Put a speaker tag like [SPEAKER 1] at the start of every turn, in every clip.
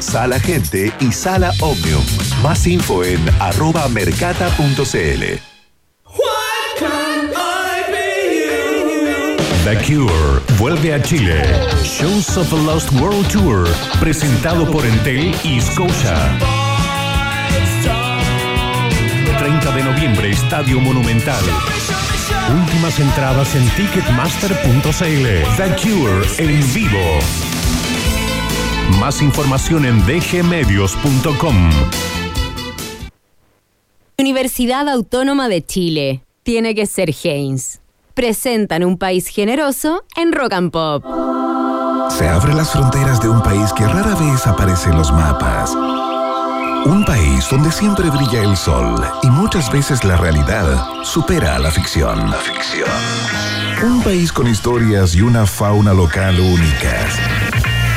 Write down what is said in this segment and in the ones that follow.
[SPEAKER 1] Sala Gente y Sala Omnium. Más info en arroba mercata.cl. The Cure vuelve a Chile. Shows of a Lost World Tour, presentado por Entel y Scotia. 30 de noviembre, Estadio Monumental. Últimas entradas en ticketmaster.cl. The Cure en vivo. Más información en dgmedios.com.
[SPEAKER 2] Universidad Autónoma de Chile. Tiene que ser Haynes. Presentan un país generoso en Rock and Pop.
[SPEAKER 3] Se abren las fronteras de un país que rara vez aparece en los mapas. Un país donde siempre brilla el sol y muchas veces la realidad supera a la ficción. La ficción. Un país con historias y una fauna local únicas.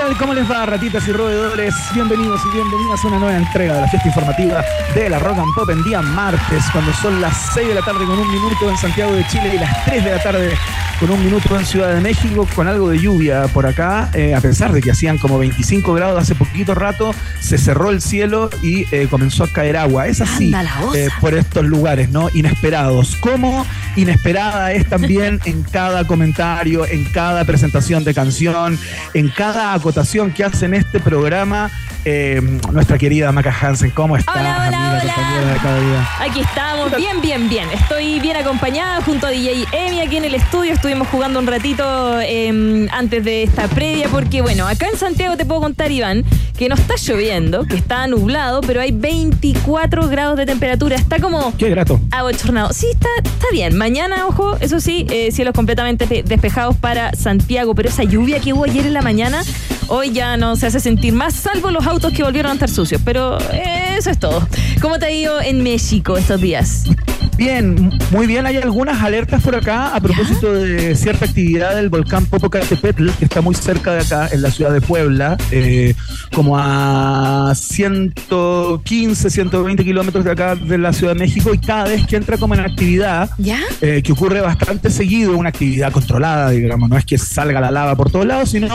[SPEAKER 4] ¿Qué tal? ¿Qué tal? ¿Cómo les va, ratitas y roedores? Bienvenidos y bienvenidas a una nueva entrega de la fiesta informativa de la Rock and Pop en día martes, cuando son las 6 de la tarde con un minuto en Santiago de Chile y las 3 de la tarde con un minuto en Ciudad de México, con algo de lluvia por acá, eh, a pesar de que hacían como 25 grados hace poquito rato, se cerró el cielo y eh, comenzó a caer agua. Es así eh, por estos lugares, ¿no? Inesperados. ¿Cómo inesperada es también en cada comentario, en cada presentación de canción, en cada acotación que hace en este programa nuestra querida Maca Hansen? ¿Cómo estás,
[SPEAKER 2] hola, hola,
[SPEAKER 4] amiga, compañera de cada día?
[SPEAKER 2] Aquí estamos, bien, bien, bien. Estoy bien acompañada junto a DJ Emi aquí en el estudio. Estuvimos jugando un ratito eh, antes de esta previa, porque bueno, acá en Santiago te puedo contar, Iván, que no está lloviendo, que está nublado, pero hay 24 grados de temperatura. Está como.
[SPEAKER 4] Qué grato.
[SPEAKER 2] Abochornado. Sí, está, está bien. Mañana, ojo, eso sí, eh, cielos completamente despejados para Santiago, pero esa lluvia que hubo ayer en la mañana, hoy ya no se hace sentir más, salvo los autos que volvieron a estar sucios. Pero eso es todo. ¿Cómo te ha ido en México estos días?
[SPEAKER 4] Bien, muy bien. Hay algunas alertas por acá a propósito de cierta actividad del volcán Popocatépetl, que está muy cerca de acá, en la ciudad de Puebla, eh, como a 115, 120 kilómetros de acá de la Ciudad de México, y cada vez que entra como en actividad, eh, que ocurre bastante seguido, una actividad controlada, digamos, no es que salga la lava por todos lados, sino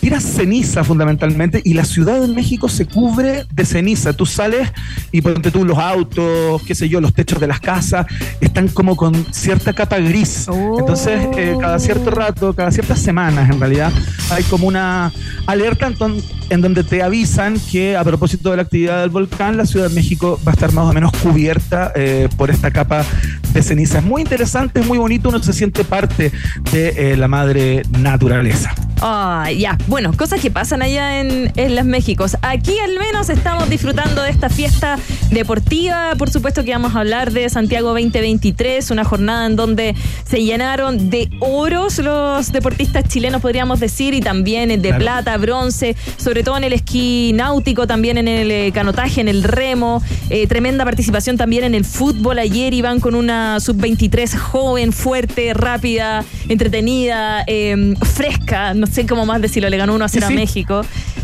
[SPEAKER 4] tira ceniza fundamentalmente, y la Ciudad de México se cubre de ceniza. Tú sales y ponte tú los autos, qué sé yo, los techos de las casas, están como con cierta capa gris. Entonces, eh, cada cierto rato, cada ciertas semanas en realidad, hay como una alerta en, en donde te avisan que a propósito de la actividad del volcán, la Ciudad de México va a estar más o menos cubierta eh, por esta capa de ceniza. Es muy interesante, es muy bonito, uno se siente parte de eh, la madre naturaleza.
[SPEAKER 2] Ah, ya. Bueno, cosas que pasan allá en, en las Méxicos. Aquí al menos estamos disfrutando de esta fiesta deportiva. Por supuesto que vamos a hablar de Santiago 2023, una jornada en donde se llenaron de oros los deportistas chilenos, podríamos decir, y también de plata, bronce, sobre todo en el esquí náutico, también en el eh, canotaje, en el remo. Eh, tremenda participación también en el fútbol. Ayer iban con una sub-23 joven, fuerte, rápida, entretenida, eh, fresca. No sé cómo más decirlo, le ganó uno a 0 a México.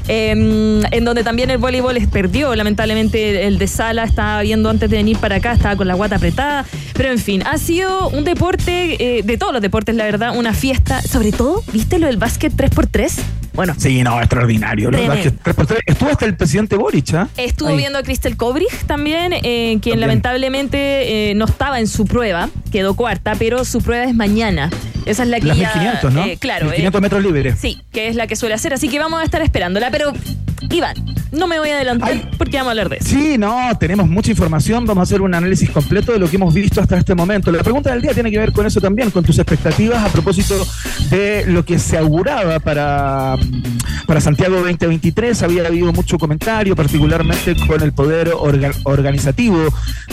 [SPEAKER 2] Eh, en donde también el voleibol perdió, lamentablemente el de Sala estaba viendo antes de venir para acá, estaba con la guata apretada, pero en fin, ha sido un deporte, eh, de todos los deportes la verdad, una fiesta, sobre todo, ¿viste lo del básquet 3x3? Bueno.
[SPEAKER 4] Sí, no, extraordinario. Lo del básquet 3x3. Estuvo hasta el presidente Boric, ¿eh?
[SPEAKER 2] Estuvo
[SPEAKER 4] Ahí.
[SPEAKER 2] viendo a Crystal Kobrich también, eh, quien
[SPEAKER 4] También.
[SPEAKER 2] lamentablemente eh, no estaba en su prueba, quedó cuarta, pero su prueba es mañana. Esa es la que
[SPEAKER 4] Las
[SPEAKER 2] ya,
[SPEAKER 4] 1500, ¿no?
[SPEAKER 2] eh, claro.
[SPEAKER 4] 1500
[SPEAKER 2] eh,
[SPEAKER 4] metros libres.
[SPEAKER 2] Sí, que es la que suele hacer, así que vamos a estar esperándola. Pero, Iván, no me voy a adelantar
[SPEAKER 4] Ay.
[SPEAKER 2] porque vamos a hablar de eso.
[SPEAKER 4] Sí, no, tenemos mucha información, vamos a hacer un análisis completo de lo que hemos visto hasta este momento. La pregunta del día tiene que ver con eso también, con tus expectativas a propósito de lo que se auguraba para, para Santiago 2023 había habido mucho comentario, particularmente con el poder organizativo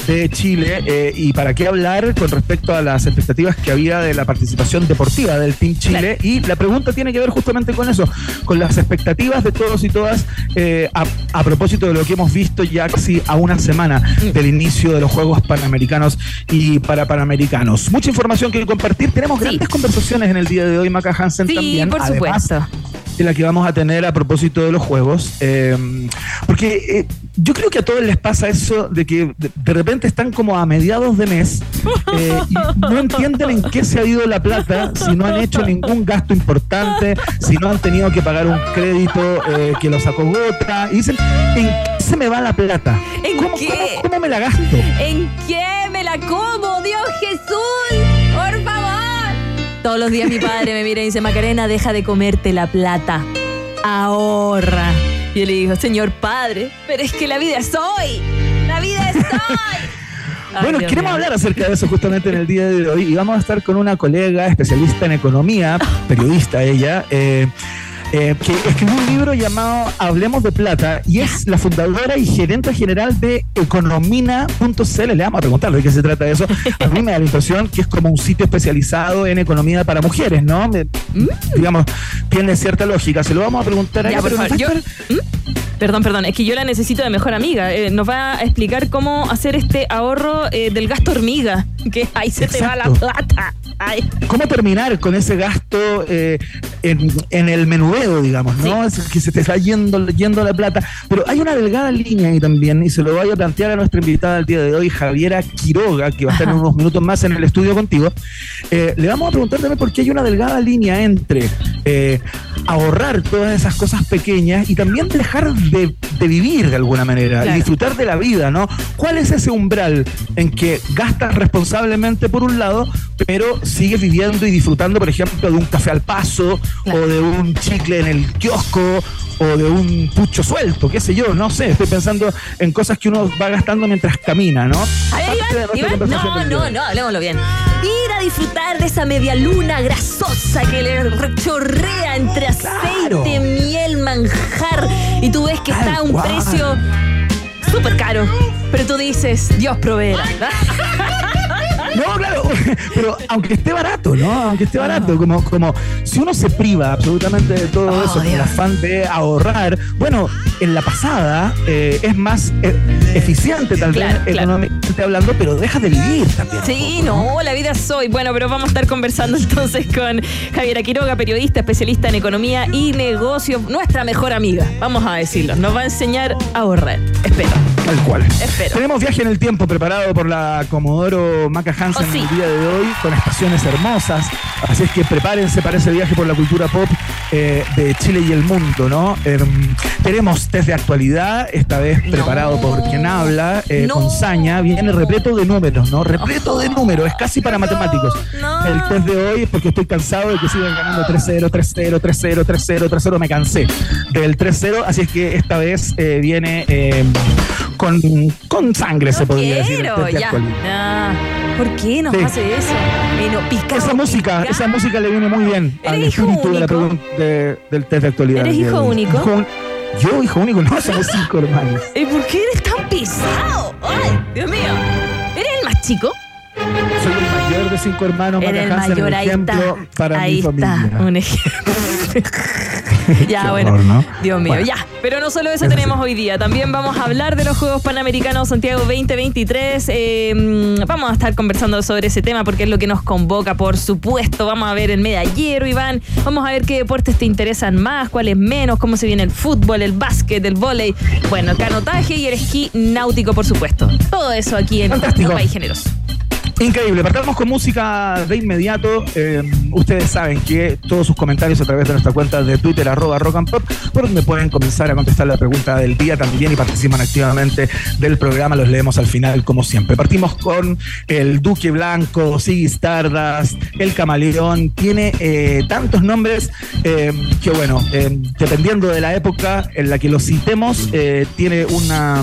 [SPEAKER 4] de Chile. Eh, y para qué hablar con respecto a las expectativas que había de la participación deportiva del Team Chile. Y la pregunta tiene que ver justamente con eso, con las expectativas de todos y todas eh, a, propósito de lo que hemos visto ya casi a una semana mm. del inicio de los Juegos Panamericanos y para Panamericanos. Mucha información que compartir. Tenemos grandes conversaciones en el día de hoy, Maca Hansen,
[SPEAKER 2] sí,
[SPEAKER 4] también.
[SPEAKER 2] por supuesto
[SPEAKER 4] de la que vamos a tener a propósito de los juegos. Eh, porque eh, yo creo que a todos les pasa eso de que de, repente están como a mediados de mes eh, y no entienden en qué se ha ido la plata, si no han hecho ningún gasto importante, si no han tenido que pagar un crédito que los acogota. Y dicen, ¿en qué se me va la plata?
[SPEAKER 2] ¿En
[SPEAKER 4] ¿Cómo,
[SPEAKER 2] qué?
[SPEAKER 4] ¿Cómo me la gasto?
[SPEAKER 2] ¿En qué me la como, Dios Jesús? Todos los días mi padre me mira y dice, Macarena, deja de comerte la plata. Ahorra. Y yo le digo, señor padre, pero es que la vida es hoy. La vida es hoy.
[SPEAKER 4] bueno, queremos hablar acerca de eso justamente en el día de hoy y vamos a estar con una colega especialista en economía, periodista ella, eh, eh, que escribió un libro llamado Hablemos de Plata y es la fundadora y gerente general de economina.cl. Le vamos a preguntar de qué se trata eso. A mí me da la impresión que es como un sitio especializado en economía para mujeres, ¿no? Mm. Digamos, tiene cierta lógica. Se lo vamos a preguntar a ella.
[SPEAKER 2] ¿Mm? Perdón, perdón, es que yo la necesito de mejor amiga. Eh, nos va a explicar cómo hacer este ahorro eh, del gasto hormiga, que ahí se te va la plata.
[SPEAKER 4] ¿Cómo terminar con ese gasto eh, en, el menudeo, digamos, ¿no? Es que se te está yendo, yendo la plata. Pero hay una delgada línea ahí también, y se lo voy a plantear a nuestra invitada del día de hoy, Javiera Quiroga, que va a estar en unos minutos más en el estudio contigo. Eh, le vamos a preguntar también por qué hay una delgada línea entre eh, ahorrar todas esas cosas pequeñas y también dejar de, vivir de alguna manera y disfrutar de la vida, ¿no? ¿Cuál es ese umbral en que gastas responsablemente por un lado, pero sigues viviendo y disfrutando, por ejemplo, de un café al paso o de un chicle en el kiosco o de un pucho suelto, qué sé yo, no sé, estoy pensando en cosas que uno va gastando mientras camina, ¿no?
[SPEAKER 2] A ver, no, no, no, hablemoslo bien. Ir a disfrutar de esa media luna grasosa que le rechorrea entre aceite, miel, manjar. Y tú ves que está a un precio súper caro, pero tú dices, Dios proveerá.
[SPEAKER 4] No, claro, pero aunque esté barato, ¿no? Aunque esté barato, como, como si uno se priva absolutamente de todo oh, eso con el afán de ahorrar, bueno, en la pasada eh, es más eh, eficiente tal vez económicamente hablando, pero deja de vivir también.
[SPEAKER 2] Sí, no, la vida soy. Bueno, pero vamos a estar conversando entonces con Javiera Quiroga, periodista, especialista en economía y negocios, nuestra mejor amiga, vamos a decirlo. Nos va a enseñar a ahorrar. Espero.
[SPEAKER 4] Tal cual. Espero. Tenemos viaje en el tiempo preparado por la Comodoro Maca Hansen oh, el día de hoy con estaciones hermosas. Así es que prepárense para ese viaje por la cultura pop eh, de Chile y el mundo, ¿no? Em, tenemos test de actualidad, esta vez preparado por quien habla, eh, con Saña. Viene repleto de números, ¿no? Repleto de números, es casi para matemáticos. El test de hoy es porque estoy cansado de que sigan ganando 3-0, 3-0, 3-0, 3-0, 3-0. Me cansé del 3-0, así es que esta vez eh, viene em, con, con sangre, se podría decir.
[SPEAKER 2] ya. Ah, ¿Por qué nos hace eso?
[SPEAKER 4] esa música, esa música le viene muy bien al espíritu de la del test de actualidad.
[SPEAKER 2] ¿Eres hijo único?
[SPEAKER 4] yo, hijo único, no, somos cinco hermanos.
[SPEAKER 2] ¿Y por qué eres tan pesado? ¡Ay, Dios mío! ¿Eres el más chico?
[SPEAKER 4] Soy el mayor de cinco hermanos.
[SPEAKER 2] Eres el mayor, ahí está.
[SPEAKER 4] Para ahí
[SPEAKER 2] está, un ejemplo. ya, bueno. Dios mío, ya. Pero no solo eso, tenemos hoy día. También vamos a hablar de los Juegos Panamericanos Santiago 2023. Eh, vamos a estar conversando sobre ese tema porque es lo que nos convoca, por supuesto. Vamos a ver el medallero, Iván. Vamos a ver qué deportes te interesan más, cuáles menos, cómo se viene el fútbol, el básquet, el vóley. Bueno, el canotaje y el esquí náutico, por supuesto. Todo eso aquí en País Generoso.
[SPEAKER 4] Increíble, partamos con música de inmediato. Eh, ustedes saben que todos sus comentarios a través de nuestra cuenta de Twitter, arroba rock and pop, por donde pueden comenzar a contestar la pregunta del día también y participan activamente del programa. Los leemos al final, como siempre. Partimos con el Duque Blanco, Siggy Stardust, el Camaleón. Tiene eh, tantos nombres eh, que, bueno, dependiendo de la época en la que lo citemos, tiene una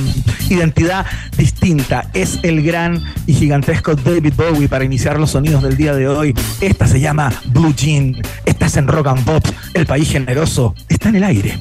[SPEAKER 4] identidad distinta. Es el gran y gigantesco David Bowie para iniciar los sonidos del día de hoy. Esta se llama Blue Jean. Estás en Rock and Pop, el país generoso. Está en el aire.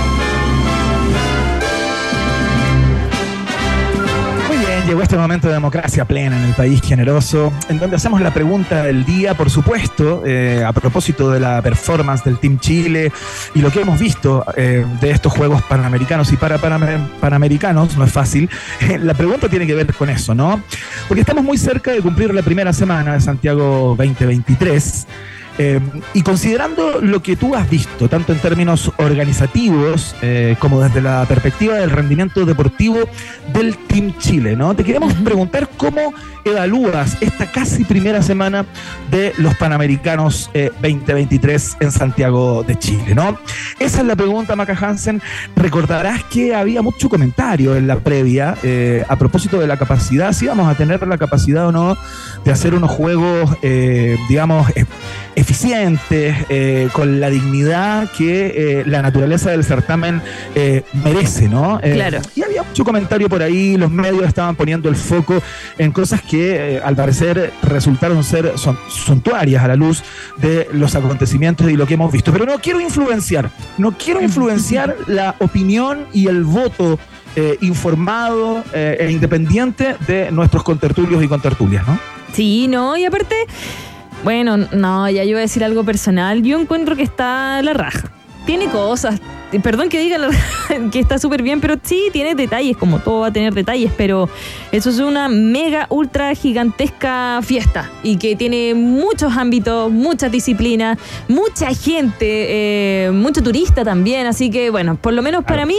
[SPEAKER 4] Llegó este momento de democracia plena en el país generoso, en donde hacemos la pregunta del día, por supuesto, eh, a propósito de la performance del Team Chile y lo que hemos visto eh, de estos Juegos Panamericanos y para, Panamericanos, no es fácil. la pregunta tiene que ver con eso, ¿no? Porque estamos muy cerca de cumplir la primera semana de Santiago 2023. Eh, y considerando lo que tú has visto, tanto en términos organizativos eh, como desde la perspectiva del rendimiento deportivo del Team Chile, ¿no? Te queremos preguntar cómo evalúas esta casi primera semana de los Panamericanos 2023 eh, en Santiago de Chile, ¿no? Esa es la pregunta, Maca Hansen. Recordarás que había mucho comentario en la previa a propósito de la capacidad, si vamos a tener la capacidad o no de hacer unos juegos, digamos, eficientes, eh, con la dignidad que eh, la naturaleza del certamen eh, merece, ¿no?
[SPEAKER 2] claro.
[SPEAKER 4] Y había mucho comentario por ahí, los medios estaban poniendo el foco en cosas que al parecer resultaron ser son, suntuarias a la luz de los acontecimientos y lo que hemos visto. Pero no quiero influenciar, no quiero influenciar la opinión y el voto informado e independiente de nuestros contertulios y contertulias, ¿no?
[SPEAKER 2] Sí, no, y aparte bueno, no, ya yo voy a decir algo personal. Yo encuentro que está la raja. Tiene cosas, perdón que diga que está súper bien, pero sí tiene detalles, como todo va a tener detalles, pero eso es una mega, ultra gigantesca fiesta y que tiene muchos ámbitos, muchas disciplinas, mucha gente, eh, mucho turista también, así que bueno, por lo menos para mí,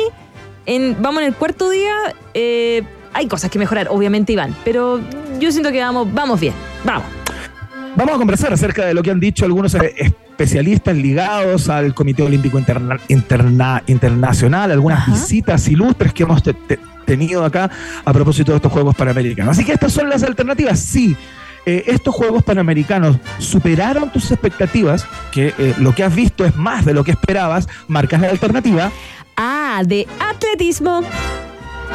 [SPEAKER 2] en, vamos en el cuarto día, eh, hay cosas que mejorar, obviamente Iván, pero yo siento que vamos, vamos bien, vamos.
[SPEAKER 4] Vamos a conversar acerca de lo que han dicho algunos especialistas ligados al Comité Olímpico Internacional, algunas visitas ilustres que hemos tenido acá a propósito de estos Juegos Panamericanos. Así que estas son las alternativas, sí. Eh, estos Juegos Panamericanos superaron tus expectativas, que eh, lo que has visto es más de lo que esperabas, marcas la alternativa.
[SPEAKER 2] Ah, de atletismo.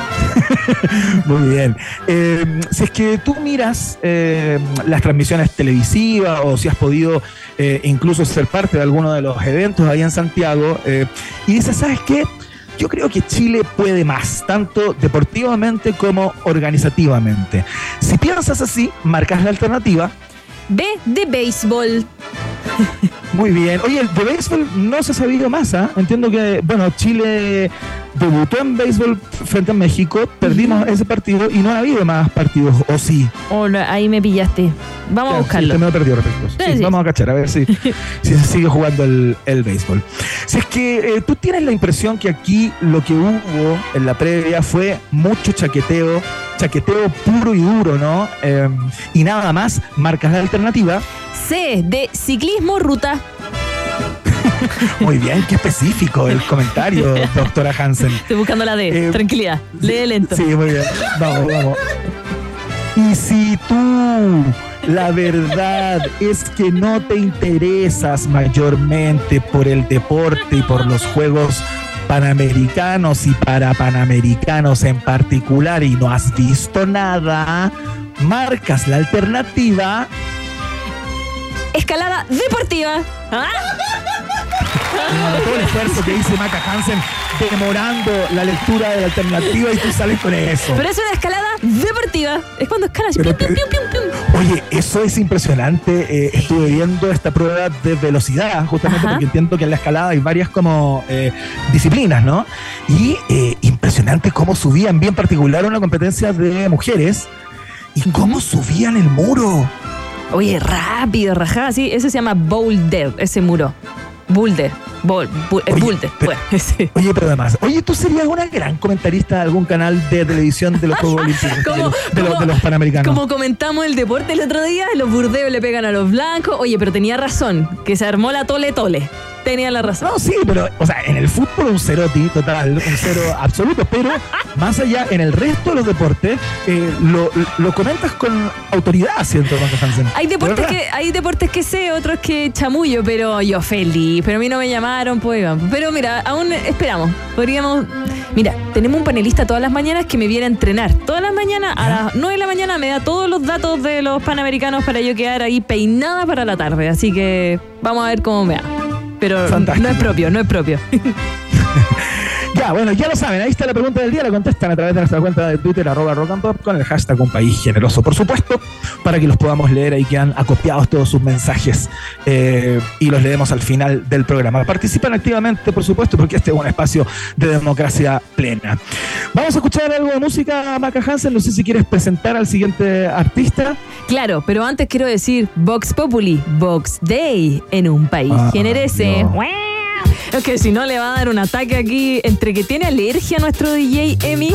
[SPEAKER 4] Muy bien. Eh, si es que tú miras eh, las transmisiones televisivas o si has podido eh, incluso ser parte de alguno de los eventos ahí en Santiago y dices, ¿sabes qué? Yo creo que Chile puede más, tanto deportivamente como organizativamente. Si piensas así, marcas la alternativa.
[SPEAKER 2] B de béisbol.
[SPEAKER 4] Muy bien. Oye, el de béisbol no se ha sabido más, ¿ah? Entiendo que, bueno, Chile debutó en béisbol frente a México, perdimos ese partido y no ha habido más partidos, ¿o sí?
[SPEAKER 2] Oh, ahí me pillaste. Vamos a buscarlo.
[SPEAKER 4] Sí, me perdido respecto. Vamos a cachar, a ver si, si se sigue jugando el, el, béisbol. Si es que eh, tú tienes la impresión que aquí lo que hubo en la previa fue mucho chaqueteo, chaqueteo puro y duro, ¿no? Em, y nada más, marcas la alternativa.
[SPEAKER 2] C, de ciclismo ruta.
[SPEAKER 4] Muy bien, qué específico el comentario, doctora Hansen.
[SPEAKER 2] Estoy buscando la D. Eh, Tranquilidad. Lee lento.
[SPEAKER 4] Sí, muy bien. Vamos, vamos. Y si tú la verdad es que no te interesas mayormente por el deporte y por los juegos panamericanos y para panamericanos en particular y no has visto nada, marcas la alternativa.
[SPEAKER 2] Escalada deportiva. ¿Ah?
[SPEAKER 4] todo el esfuerzo que dice Maca Hansen demorando la lectura de la alternativa y tú sales con eso.
[SPEAKER 2] Pero es una escalada deportiva. Es cuando escalas.
[SPEAKER 4] oye, eso es impresionante. Eh, estuve viendo esta prueba de velocidad, justamente porque entiendo que en la escalada hay varias como eh, disciplinas, ¿no? Y eh, impresionante cómo subían, bien particular una competencia de mujeres, y cómo subían el muro.
[SPEAKER 2] Oye, rápido, rajada, sí. Ese se llama boulder, ese muro. Boulder. Bol, oye, Bulde,
[SPEAKER 4] oye, pero además, oye, tú serías una gran comentarista de algún canal de televisión de los Juegos Olímpicos, de, los, de, los, Panamericanos.
[SPEAKER 2] Como comentamos el deporte el otro día, los burdeos le pegan a los blancos. Oye, pero tenía razón, que se armó la tole tole tenía la razón.
[SPEAKER 4] No, sí, pero, o sea, en el fútbol un ceroti total, un cero absoluto, pero más allá, en el resto de los deportes, eh, lo, lo, comentas con autoridad, siento, Hansen.
[SPEAKER 2] Hay deportes, que, hay deportes que sé, otros que chamullo, pero yo feliz, pero a mí no me llamaron, pues Pero mira, aún esperamos, podríamos... Mira, tenemos un panelista todas las mañanas que me viene a entrenar. Todas las mañanas, a las 9 de la mañana, me da todos los datos de los panamericanos para yo quedar ahí peinada para la tarde. Así que vamos a ver cómo me va pero no es propio, no es propio.
[SPEAKER 4] Ya, bueno, ya lo saben, ahí está la pregunta del día, la contestan a través de nuestra cuenta de Twitter, arroba rock and pop, con el hashtag un país generoso, por supuesto, para que los podamos leer ahí que han acopiado todos sus mensajes eh, y los leemos al final del programa. Participan activamente, por supuesto, porque este es un espacio de democracia plena. Vamos a escuchar algo de música, Maca Hansen, no sé si quieres presentar al siguiente artista.
[SPEAKER 2] Claro, pero antes quiero decir Vox Populi, Vox Day, en un país ah, generese. Es que si no le va a dar un ataque aquí entre que tiene alergia nuestro DJ Emi.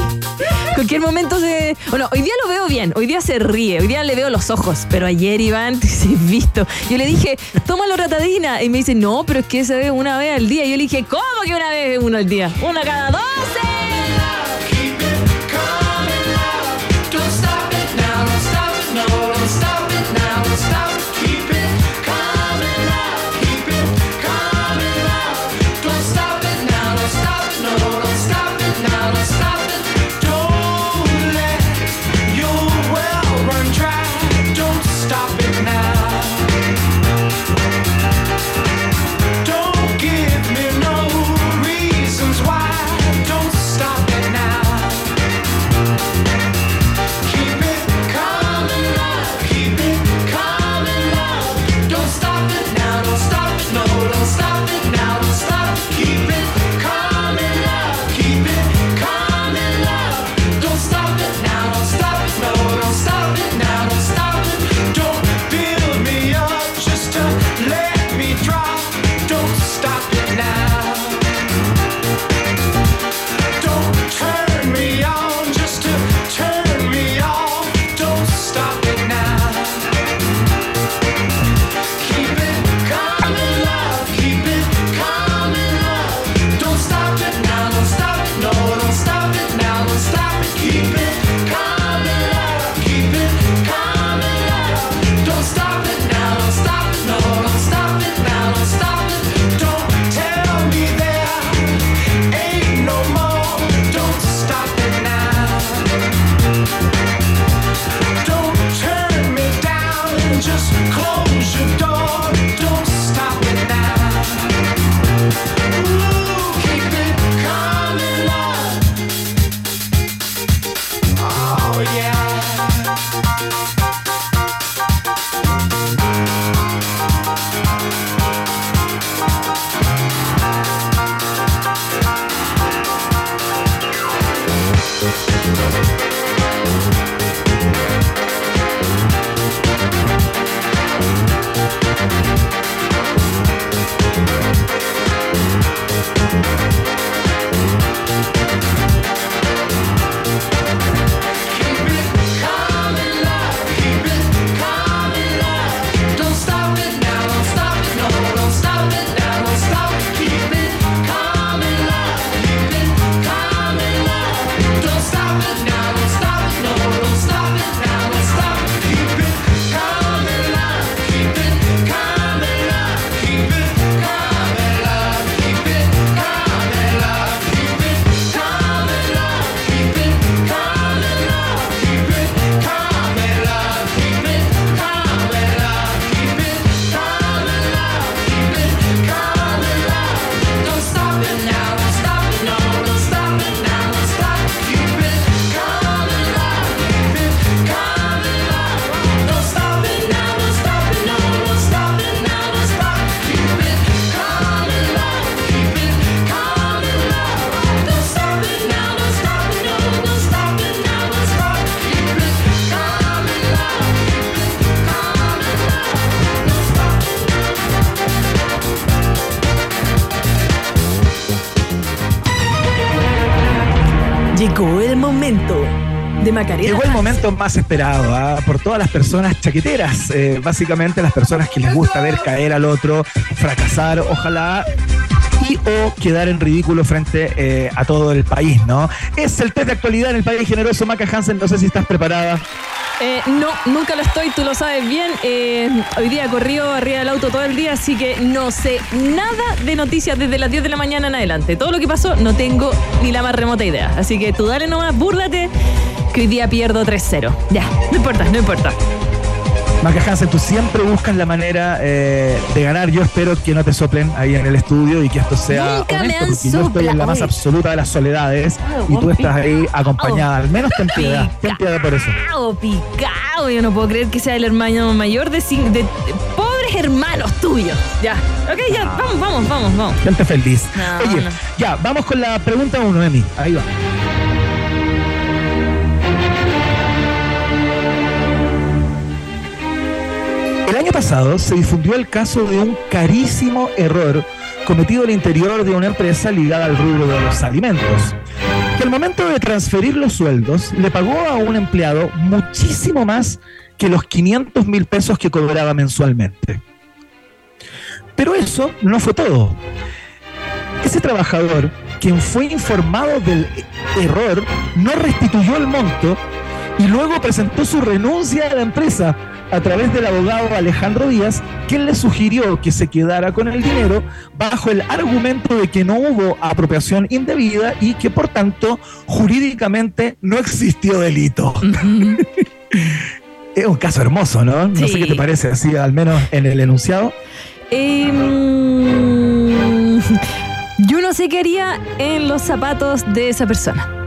[SPEAKER 2] Cualquier momento se. Bueno, hoy día lo veo bien, hoy día se ríe, hoy día le veo los ojos, pero ayer Iván, sí, visto. Yo le dije, tómalo ratadina. Y me dice, no, pero es que se ve una vez al día. Y yo le dije, ¿cómo que una vez uno al día? Una cada doce. yeah. Macarena.
[SPEAKER 4] Llegó el momento más esperado ¿ah? por todas las personas chaqueteras, eh, básicamente las personas que les gusta ver caer al otro, fracasar, ojalá y o quedar en ridículo frente eh, a todo el país, ¿no? Es el test de actualidad en el país generoso, Maca Hansen, no sé si estás preparada.
[SPEAKER 2] Eh, no, nunca lo estoy, tú lo sabes bien. Eh, hoy día corrió arriba del auto todo el día, así que no sé nada de noticias desde las 10 de la mañana en adelante. Todo lo que pasó no tengo ni la más remota idea. Así que tú dale nomás, búrlate, que hoy día pierdo 3-0. Ya, no importa, no importa.
[SPEAKER 4] Maca Hansen, tú siempre buscas la manera eh, de ganar. Yo espero que no te soplen ahí en el estudio y que esto sea
[SPEAKER 2] Nunca me
[SPEAKER 4] honesto,
[SPEAKER 2] han
[SPEAKER 4] porque yo estoy en la más
[SPEAKER 2] soplado.
[SPEAKER 4] absoluta de las soledades
[SPEAKER 2] Ah,
[SPEAKER 4] y tú estás ahí acompañada. Al menos ten piedad, ten
[SPEAKER 2] Picao,
[SPEAKER 4] piedad por eso.
[SPEAKER 2] picao. Yo no puedo creer que sea el hermano mayor de, de, de pobres hermanos tuyos. Ya, ok, ya, vamos, vamos, vamos, vamos.
[SPEAKER 4] Gente feliz.
[SPEAKER 2] No,
[SPEAKER 4] Oye,
[SPEAKER 2] no.
[SPEAKER 4] ya, vamos con la pregunta uno, Emi. Ahí va. Año pasado se difundió el caso de un carísimo error cometido al interior de una empresa ligada al rubro de los alimentos, que al momento de transferir los sueldos le pagó a un empleado muchísimo más que los 500 mil pesos que cobraba mensualmente. Pero eso no fue todo. Ese trabajador, quien fue informado del error, no restituyó el monto y luego presentó su renuncia a la empresa a través del abogado Alejandro Díaz, quien le sugirió que se quedara con el dinero bajo el argumento de que no hubo apropiación indebida y que por tanto jurídicamente no existió delito. es un caso hermoso, ¿no? No sé qué te parece, así al menos en el enunciado.
[SPEAKER 2] Em, yo no sé qué haría en los zapatos de esa persona.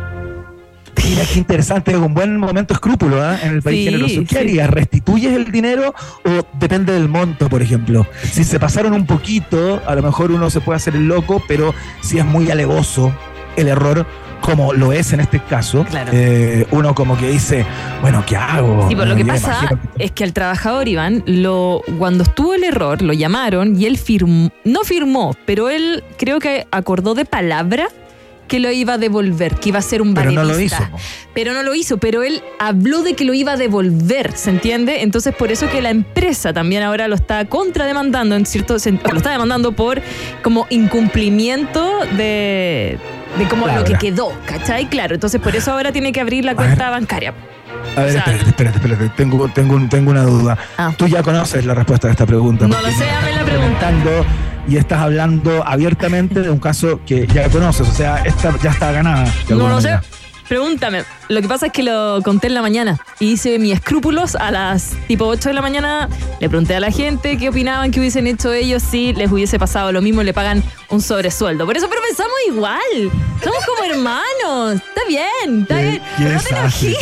[SPEAKER 4] Mira qué interesante, es un buen momento escrúpulo ¿ah? en el país
[SPEAKER 2] Sí,
[SPEAKER 4] generoso. ¿Qué
[SPEAKER 2] sí.
[SPEAKER 4] harías? ¿Restituyes el dinero o depende del monto, por ejemplo? Si se pasaron un poquito, a lo mejor uno se puede hacer el loco, pero si es muy alevoso el error, como lo es en este caso,
[SPEAKER 2] Claro.
[SPEAKER 4] eh, uno como que dice, bueno, ¿qué hago?
[SPEAKER 2] Sí, por lo que pasa es que al trabajador, Iván, lo, cuando estuvo el error, lo llamaron y él firmó, no firmó, pero él creo que acordó de palabra que lo iba a devolver, que iba a ser un
[SPEAKER 4] Pero no lo hizo.
[SPEAKER 2] Pero no lo hizo, pero él habló de que lo iba a devolver, ¿se entiende? Entonces por eso que la empresa también ahora lo está contrademandando en cierto sentido, lo está demandando por como incumplimiento de, de como
[SPEAKER 4] Claro.
[SPEAKER 2] lo que quedó, ¿cachai? Claro, entonces por eso ahora tiene que abrir la cuenta bancaria.
[SPEAKER 4] A ver,
[SPEAKER 2] O sea-
[SPEAKER 4] espérate, espérate, espérate. Tengo, tengo, tengo una duda.
[SPEAKER 2] Ah.
[SPEAKER 4] Tú ya conoces la respuesta de esta pregunta.
[SPEAKER 2] No lo sé, dame la
[SPEAKER 4] estás
[SPEAKER 2] pregunta.
[SPEAKER 4] comentando Y estás hablando abiertamente de un caso que ya conoces, o sea, esta ya está ganada.
[SPEAKER 2] No lo sé. Pregúntame. Lo que pasa es que lo conté en la mañana y hice mis escrúpulos a las tipo 8 de la mañana. Le pregunté a la gente qué opinaban que hubiesen hecho ellos si les hubiese pasado lo mismo, le pagan un sobresueldo. Por eso, pero pensamos igual. Somos como hermanos. Está bien, está
[SPEAKER 4] Qué-
[SPEAKER 2] bien.
[SPEAKER 4] qué
[SPEAKER 2] Pero no te enojes.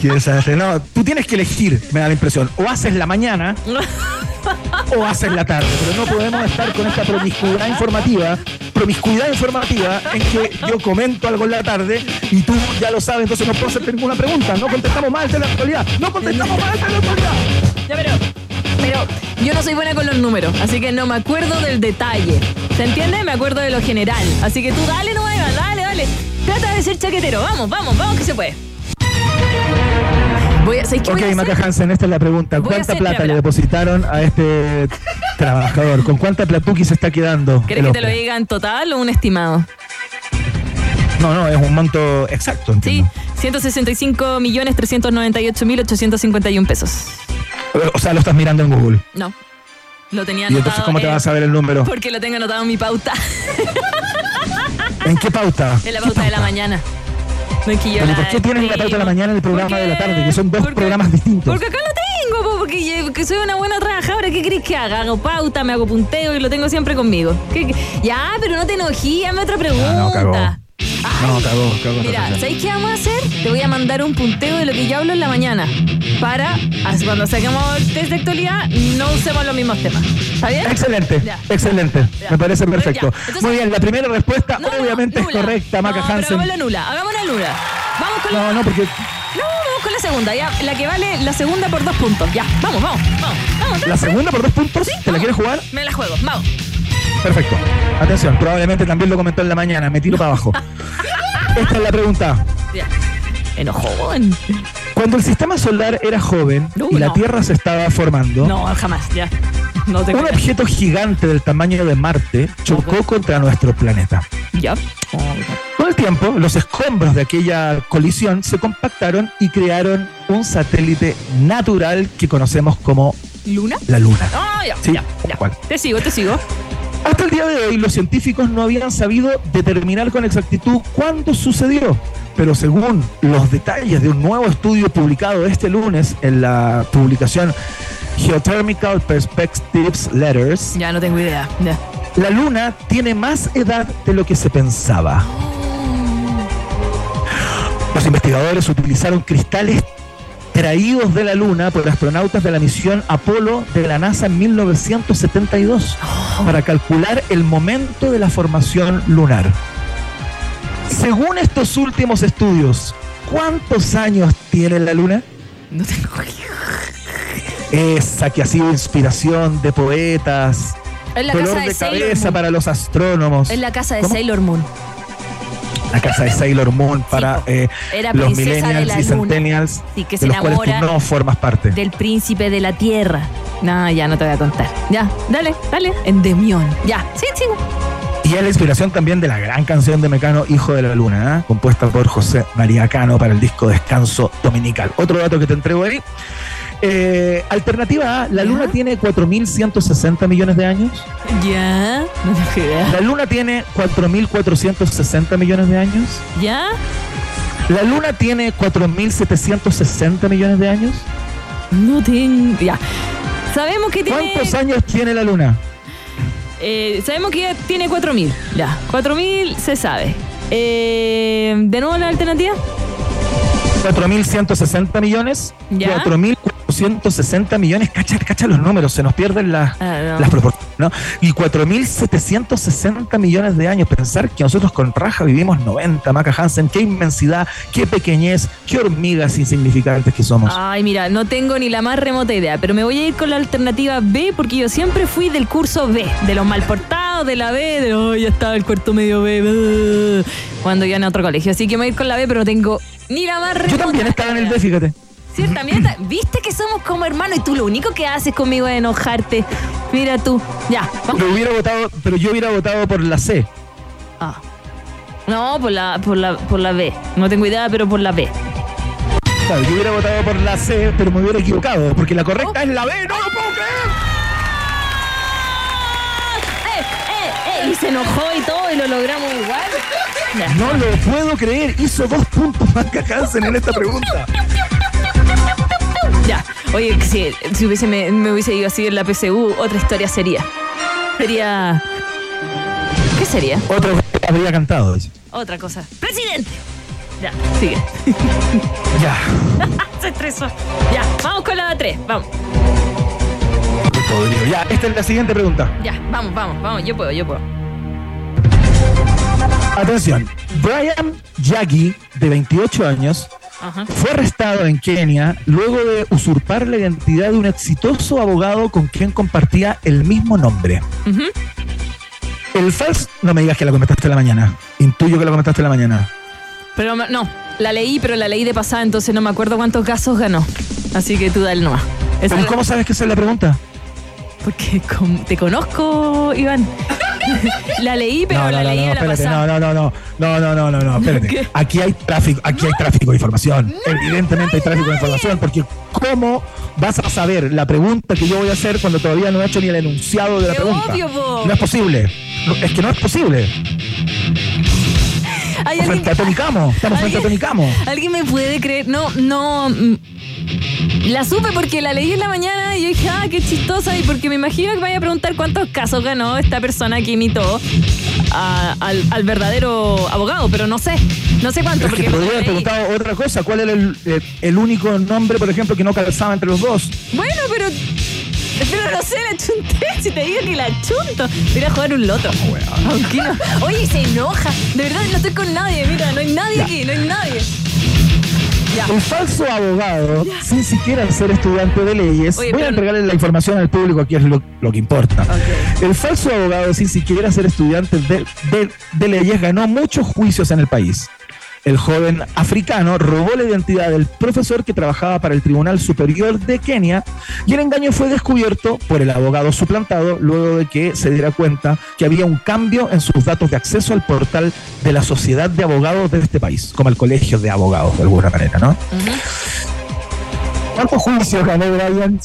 [SPEAKER 4] Qué desastre. No, tú tienes que elegir, me da la impresión. O haces la mañana o haces la tarde. Pero no podemos estar con esta promiscuidad informativa, promiscuidad informativa en que yo comento algo en la tarde y tú ya lo sabes, entonces no puedo hacerte ninguna pregunta. No contestamos más de la actualidad. No contestamos más de la actualidad.
[SPEAKER 2] Ya, pero, pero yo no soy buena con los números, así que no me acuerdo del detalle. ¿Se entiende? Me acuerdo de lo general. Así que tú dale, no Eva, dale, dale. Trata de ser chaquetero. Vamos, vamos, vamos que se puede. Voy a, ¿sabes qué voy a
[SPEAKER 4] Ok? Maca Hansen, esta es la pregunta.
[SPEAKER 2] Voy
[SPEAKER 4] ¿Cuánta plata le depositaron a este trabajador? ¿Con cuánta platuqui se está quedando?
[SPEAKER 2] ¿Quieres que te lo diga en total o un estimado?
[SPEAKER 4] No, no, es un monto exacto.
[SPEAKER 2] Sí,
[SPEAKER 4] entiendo.
[SPEAKER 2] 165 millones 398 mil 851 pesos.
[SPEAKER 4] O sea, lo estás mirando en Google.
[SPEAKER 2] No. Lo tenía
[SPEAKER 4] ¿Y
[SPEAKER 2] anotado.
[SPEAKER 4] entonces cómo te
[SPEAKER 2] en-
[SPEAKER 4] vas a ver el número?
[SPEAKER 2] Porque lo tengo anotado en mi pauta.
[SPEAKER 4] ¿En qué pauta?
[SPEAKER 2] En la
[SPEAKER 4] ¿Qué
[SPEAKER 2] pauta de la mañana. No es que yo
[SPEAKER 4] Pero ¿y
[SPEAKER 2] la
[SPEAKER 4] por qué tienes la pauta de la mañana y el programa
[SPEAKER 2] Porque-
[SPEAKER 4] de la tarde? Que son dos
[SPEAKER 2] porque-
[SPEAKER 4] programas distintos.
[SPEAKER 2] Porque acá lo tengo, po, porque soy una buena trabajadora. ¿Qué querés que haga? Hago pauta, me hago punteo y lo tengo siempre conmigo. Ya, pero no te enojí, hazme otra pregunta.
[SPEAKER 4] no, No, cagó, cagó.
[SPEAKER 2] Mira. ¿sabéis qué vamos a hacer? Te voy a mandar un punteo de lo que yo hablo en la mañana. Para cuando saquemos el test de actualidad, no usemos los mismos temas. ¿Está bien?
[SPEAKER 4] Excelente,
[SPEAKER 2] Ya.
[SPEAKER 4] excelente.
[SPEAKER 2] Ya.
[SPEAKER 4] Me parece perfecto.
[SPEAKER 2] Entonces-
[SPEAKER 4] Muy bien, la primera respuesta
[SPEAKER 2] No, no,
[SPEAKER 4] obviamente es correcta, Maca
[SPEAKER 2] no, pero
[SPEAKER 4] Hansen.
[SPEAKER 2] hagámosla nula, hagámosla nula. Vamos con la,
[SPEAKER 4] No, no, porque
[SPEAKER 2] no, vamos con la segunda, ya, la que vale la segunda por dos puntos. Ya, vamos, vamos, vamos, vamos.
[SPEAKER 4] la segunda por dos puntos, ¿te la quieres jugar?
[SPEAKER 2] Me la juego, vamos.
[SPEAKER 4] Perfecto. Atención, probablemente también lo comentó en la mañana, me tiro para abajo. Esta es la pregunta.
[SPEAKER 2] Enojón.
[SPEAKER 4] Cuando el sistema solar era joven
[SPEAKER 2] No,
[SPEAKER 4] y la
[SPEAKER 2] no.
[SPEAKER 4] Tierra se estaba formando,
[SPEAKER 2] No, jamás, ya. No te
[SPEAKER 4] un objeto gigante del tamaño de Marte chocó contra nuestro planeta.
[SPEAKER 2] Ya.
[SPEAKER 4] Con el tiempo, los escombros de aquella colisión se compactaron y crearon un satélite natural que conocemos como
[SPEAKER 2] ¿Luna?
[SPEAKER 4] la Luna.
[SPEAKER 2] Ah, ya,
[SPEAKER 4] Sí,
[SPEAKER 2] ya, ya. Te sigo, te sigo.
[SPEAKER 4] Hasta el día de hoy, los científicos no habían sabido determinar con exactitud cuándo sucedió, pero según los detalles de un nuevo estudio publicado este lunes en la publicación Geothermal Perspectives Letters,
[SPEAKER 2] Ya no tengo idea. Ya.
[SPEAKER 4] la Luna tiene más edad de lo que se pensaba. Los investigadores utilizaron cristales traídos de la Luna por astronautas de la misión Apolo de la NASA en 1972 para calcular el momento de la formación lunar. Según estos últimos estudios, ¿cuántos años tiene la Luna?
[SPEAKER 2] No tengo
[SPEAKER 4] Esa que ha sido inspiración de poetas,
[SPEAKER 2] la
[SPEAKER 4] dolor
[SPEAKER 2] casa
[SPEAKER 4] de
[SPEAKER 2] de Sailor
[SPEAKER 4] cabeza
[SPEAKER 2] Moon.
[SPEAKER 4] para los astrónomos.
[SPEAKER 2] Es la casa de
[SPEAKER 4] ¿Cómo?
[SPEAKER 2] Sailor Moon.
[SPEAKER 4] La casa de Sailor Moon para eh,
[SPEAKER 2] Era
[SPEAKER 4] los millennials
[SPEAKER 2] la
[SPEAKER 4] y centennials
[SPEAKER 2] Sí, que
[SPEAKER 4] de los cuales tú no formas parte.
[SPEAKER 2] del príncipe de la tierra. No, ya no te voy a contar. Ya, dale, dale. Endemión. Ya, sí, sigo.
[SPEAKER 4] Y es la inspiración también de la gran canción de Mecano, Hijo de la Luna, ¿eh? compuesta por José María Cano para el disco Descanso Dominical. Otro dato que te entrego ahí. Eh, alternativa A, la
[SPEAKER 2] ¿Ya?
[SPEAKER 4] Luna tiene 4.160 millones de años.
[SPEAKER 2] Ya, no tengo idea.
[SPEAKER 4] La Luna tiene 4.460 millones de años.
[SPEAKER 2] Ya,
[SPEAKER 4] La Luna tiene 4.760 millones de años.
[SPEAKER 2] no tengo. Ya. Sabemos que tiene.
[SPEAKER 4] ¿Cuántos años tiene la Luna?
[SPEAKER 2] Eh, sabemos que tiene 4000. Ya, 4000 se sabe. Eh, ¿De nuevo la alternativa?
[SPEAKER 4] 4.160 millones,
[SPEAKER 2] ¿Ya?
[SPEAKER 4] 4.460 millones, cacha, cacha los números, se nos pierden las,
[SPEAKER 2] Ah, no.
[SPEAKER 4] las proporciones, ¿no? Y 4.760 millones de años, pensar que nosotros con Raja vivimos 90, Maca Hansen, qué inmensidad, qué pequeñez, qué hormigas insignificantes que somos.
[SPEAKER 2] Ay, mira, no tengo ni la más remota idea, pero me voy a ir con la alternativa B porque yo siempre fui del curso B, de los mal portados, de la B, de oh, ya estaba el cuarto medio B, uh", cuando iba en otro colegio. Así que me voy a ir con la B, pero no tengo ni la más remota.
[SPEAKER 4] Yo también estaba en el B, fíjate.
[SPEAKER 2] También está- ¿Viste que somos como hermanos y tú lo único que haces conmigo es enojarte? Mira tú. Ya, vamos.
[SPEAKER 4] Pero hubiera votado, pero yo hubiera votado por la C.
[SPEAKER 2] Ah. No, por la, por la, por la B. No tengo idea, pero por la B.
[SPEAKER 4] Claro, yo hubiera votado por la C, pero me hubiera equivocado, porque la correcta es la B, no lo puedo creer.
[SPEAKER 2] ¡Eh, eh, eh! Y se enojó y todo y lo logramos igual.
[SPEAKER 4] No lo puedo creer, hizo dos puntos Maca Hansen en esta pregunta.
[SPEAKER 2] Ya. Oye, si, si hubiese, me, me hubiese ido así en la PSU, otra historia sería. Sería. ¿Qué sería?
[SPEAKER 4] Otra habría cantado. dice.
[SPEAKER 2] Otra cosa. ¡Presidente! Ya, sigue.
[SPEAKER 4] Ya.
[SPEAKER 2] Se estresó. Ya, vamos con la 3. Vamos.
[SPEAKER 4] Ya, esta es la siguiente pregunta.
[SPEAKER 2] Ya, vamos, vamos, vamos. Yo puedo, yo puedo.
[SPEAKER 4] Atención. Brian Yagi, de 28 años,
[SPEAKER 2] Ajá.
[SPEAKER 4] fue arrestado en Kenia luego de usurpar la identidad de un exitoso abogado con quien compartía el mismo nombre.
[SPEAKER 2] Ujú.
[SPEAKER 4] El falso. No me digas que la comentaste en la mañana. Intuyo que la comentaste en la mañana.
[SPEAKER 2] Pero no, la leí, pero la leí de pasada, entonces no me acuerdo cuántos casos ganó. Así que tú dale nomás. Esa
[SPEAKER 4] ¿Pero
[SPEAKER 2] es-
[SPEAKER 4] cómo sabes que esa es la pregunta?
[SPEAKER 2] Porque te conozco, Iván. la leí, pero
[SPEAKER 4] no, no, la
[SPEAKER 2] leí
[SPEAKER 4] no,
[SPEAKER 2] a la
[SPEAKER 4] espérate,
[SPEAKER 2] pasada.
[SPEAKER 4] No, no, no, no, no, no, no, no, espérate. Aquí hay tráfico, aquí hay tráfico de información. Evidentemente hay tráfico de información, porque ¿cómo vas a saber la pregunta que yo voy a hacer cuando todavía no he hecho ni el enunciado de la pregunta? No es posible. Es que no es posible.
[SPEAKER 2] ¿Hay
[SPEAKER 4] Frente a. Estamos frente a Tony Camo.
[SPEAKER 2] ¿Alguien me puede creer? No, no. mm, La supe porque la leí en la mañana y yo dije, ah, qué chistosa. Y porque me imagino que vaya a preguntar cuántos casos ganó esta persona que imitó a- al, al verdadero abogado, pero no sé. No sé cuánto.
[SPEAKER 4] Es que
[SPEAKER 2] porque
[SPEAKER 4] podría
[SPEAKER 2] lo
[SPEAKER 4] haber
[SPEAKER 2] leí.
[SPEAKER 4] preguntado otra cosa. ¿Cuál era el, el- el único nombre, por ejemplo, que no calzaba entre los dos?
[SPEAKER 2] Bueno, pero. Pero no sé, la chunté. Si te digo que la chunto. Voy a jugar un loto. Aunque no. Oye, se enoja. De verdad, no estoy con nadie. Mira, no hay nadie aquí, no hay nadie. Ya.
[SPEAKER 4] Un falso abogado, sin siquiera ser estudiante de leyes,
[SPEAKER 2] Oye,
[SPEAKER 4] voy a entregarle la información al público, aquí es lo, lo que importa. El falso abogado, sin siquiera ser estudiante de, de- de leyes, ganó muchos juicios en el país. El joven africano robó la identidad del profesor que trabajaba para el Tribunal Superior de Kenia y el engaño fue descubierto por el abogado suplantado luego de que se diera cuenta que había un cambio en sus datos de acceso al portal de la Sociedad de Abogados de este país, como el Colegio de Abogados de alguna manera, ¿no? ¿Cuántos juicios ganó Brian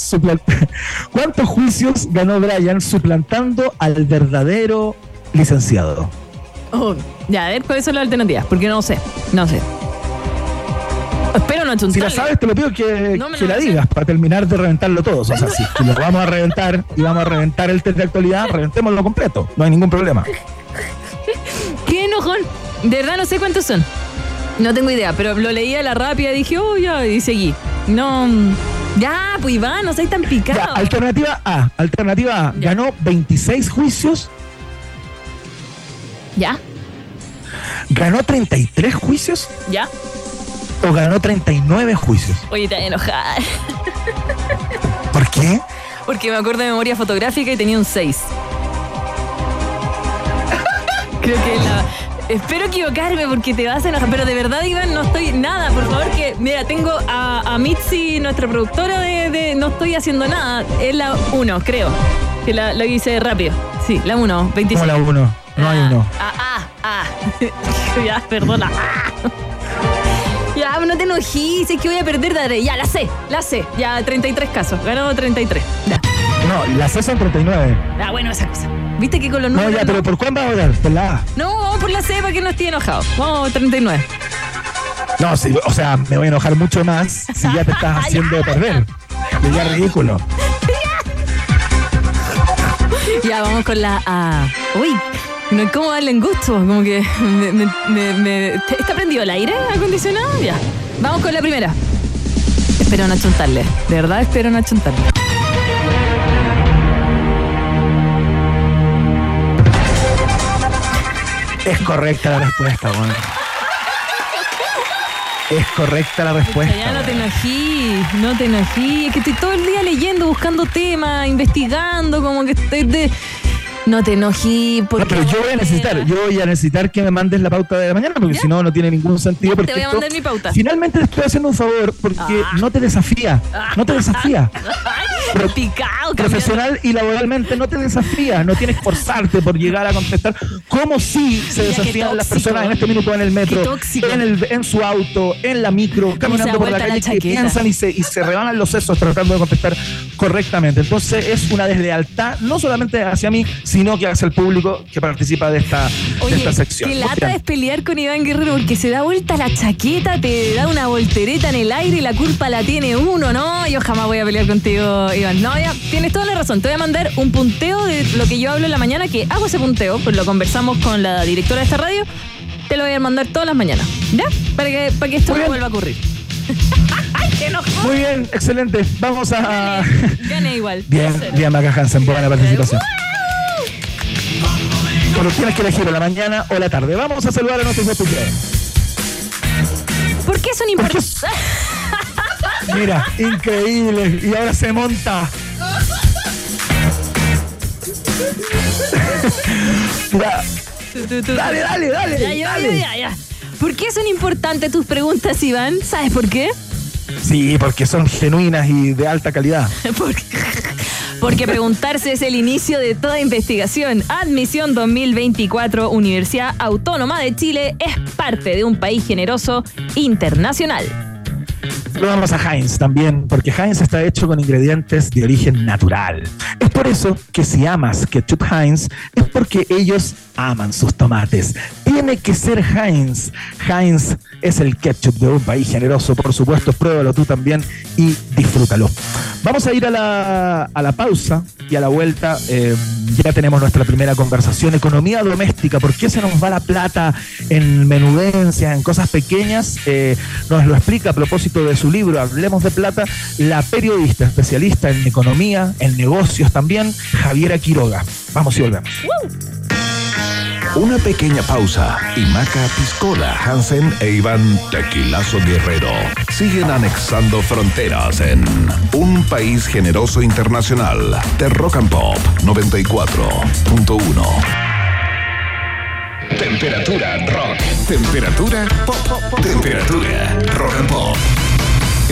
[SPEAKER 4] ¿Cuántos juicios ganó Brian suplantando al verdadero licenciado?
[SPEAKER 2] Oh, ya, a ver cuáles son las alternativas, porque no sé, no sé. Espero no
[SPEAKER 4] Si la sabes, te lo pido que, que la digas para terminar de reventarlo todo. O sea, si, lo vamos a reventar y vamos a reventar el test de actualidad, reventémoslo completo. No hay ningún problema.
[SPEAKER 2] Qué enojón. De verdad no sé cuántos son. No tengo idea, pero lo leí a la rápida y dije, oh, ya, y seguí. No. Ya, pues Iván, no seas tan picado.
[SPEAKER 4] alternativa A. Alternativa A. Ganó 26 juicios.
[SPEAKER 2] ¿Ya?
[SPEAKER 4] ¿Ganó 33 juicios?
[SPEAKER 2] ¿Ya?
[SPEAKER 4] ¿O ganó 39 juicios?
[SPEAKER 2] Oye, te enojada.
[SPEAKER 4] ¿Por qué?
[SPEAKER 2] Porque me acuerdo de memoria fotográfica y tenía un 6. Creo que la, Espero equivocarme porque te vas a enojar, pero de verdad, Iván, no estoy nada. Por favor, que, mira, tengo a, Mitzi, nuestra productora de, No estoy haciendo nada. Es la 1, creo. Que la, lo hice rápido. Sí, la 1, 26.
[SPEAKER 4] ¿Cómo la 1? No hay 1.
[SPEAKER 2] Ah, ah, ah. ya, perdona. Ya, no te enojes, es que voy a perder, dale. Ya, la sé, la sé. Ya, 33 casos. Ganó 33. Ya.
[SPEAKER 4] No, la C son 39.
[SPEAKER 2] Ah, bueno, esa cosa. ¿Viste que con los números.
[SPEAKER 4] No, ya, pero ¿por cuál vas a votar? ¿Por la A?
[SPEAKER 2] No, vamos por la C para que no esté enojado. Vamos, 39.
[SPEAKER 4] No, sí, o sea, me voy a enojar mucho más si ya te estás haciendo perder. Ya ridículo.
[SPEAKER 2] Ya, vamos con la A. Uy, no cómo darle en gusto. Como que me, me, ¿Está prendido el aire acondicionado? Ya. Vamos con la primera. Espero no achuntarle. De verdad espero no achuntarle.
[SPEAKER 4] Es correcta la respuesta, bueno. Es correcta la respuesta.
[SPEAKER 2] Ya no te enojí, no te enojí. Es que estoy todo el día leyendo, buscando temas, investigando, como que estoy de no te enojí porque.
[SPEAKER 4] pero yo voy a necesitar, yo voy a necesitar que me mandes la pauta de la mañana, porque si no, no tiene ningún sentido. Porque
[SPEAKER 2] te voy a mandar mi pauta.
[SPEAKER 4] Finalmente te estoy haciendo un favor porque ah. no te desafía. No te desafía.
[SPEAKER 2] Picado,
[SPEAKER 4] profesional y laboralmente no te desafía. No tienes que forzarte por llegar a contestar. Como si se desafían las personas en este minuto en el metro, en, el, en su auto, en la micro, caminando por la calle, que piensan y se, y se rebanan los sesos tratando de contestar correctamente. Entonces es una deslealtad, no solamente hacia mí, sino que hace el público que participa de esta, de esta sección.
[SPEAKER 2] Qué lata es pelear con Iván Guerrero porque se da vuelta la chaqueta, te da una voltereta en el aire y la culpa la tiene uno, ¿no? Yo jamás voy a pelear contigo, Iván. No, ya tienes toda la razón. Te voy a mandar un punteo de lo que yo hablo en la mañana, que hago ese punteo, pues lo conversamos con la directora de esta radio. Te lo voy a mandar todas las mañanas, ¿ya? Para que, para que esto no vuelva a ocurrir.
[SPEAKER 4] Muy bien, excelente. Vamos
[SPEAKER 2] a. Gane, igual.
[SPEAKER 4] Bien, bien, Maca Hansen, buena participación. Pero tienes que elegir la mañana o la tarde. Vamos a saludar a nuestros escuchadores.
[SPEAKER 2] ¿Por qué son importantes?
[SPEAKER 4] Mira, increíble. Y ahora se monta. Dale, dale, dale. Ya,
[SPEAKER 2] dale. Ya, ya, ¿Por qué son importantes tus preguntas, Iván? ¿Sabes por qué?
[SPEAKER 4] Sí, porque son genuinas y de alta calidad.
[SPEAKER 2] porque porque preguntarse es el inicio de toda investigación. Admisión 2024, Universidad Autónoma de Chile es parte de un país generoso internacional.
[SPEAKER 4] Saludamos a Heinz también, porque Heinz está hecho con ingredientes de origen natural. Es por eso que si amas ketchup Heinz, es porque ellos aman sus tomates. Tiene que ser Heinz. Heinz es el ketchup de un país generoso, por supuesto. Pruébalo tú también y disfrútalo. Vamos a ir a la, a la pausa y a la vuelta. Eh, ya tenemos nuestra primera conversación. Economía doméstica. ¿Por qué se nos va la plata en menudencias, en cosas pequeñas? Eh, nos lo explica a propósito de su libro Hablemos de Plata, la periodista especialista en economía, en negocios también, Javiera Quiroga. Vamos y volvemos.
[SPEAKER 3] Una pequeña pausa y Maca Piscola, Hansen e Iván Tequilazo Guerrero siguen anexando fronteras en un país generoso internacional de Rock and Pop 94.1. Temperatura rock. Temperatura pop. Temperatura rock and pop.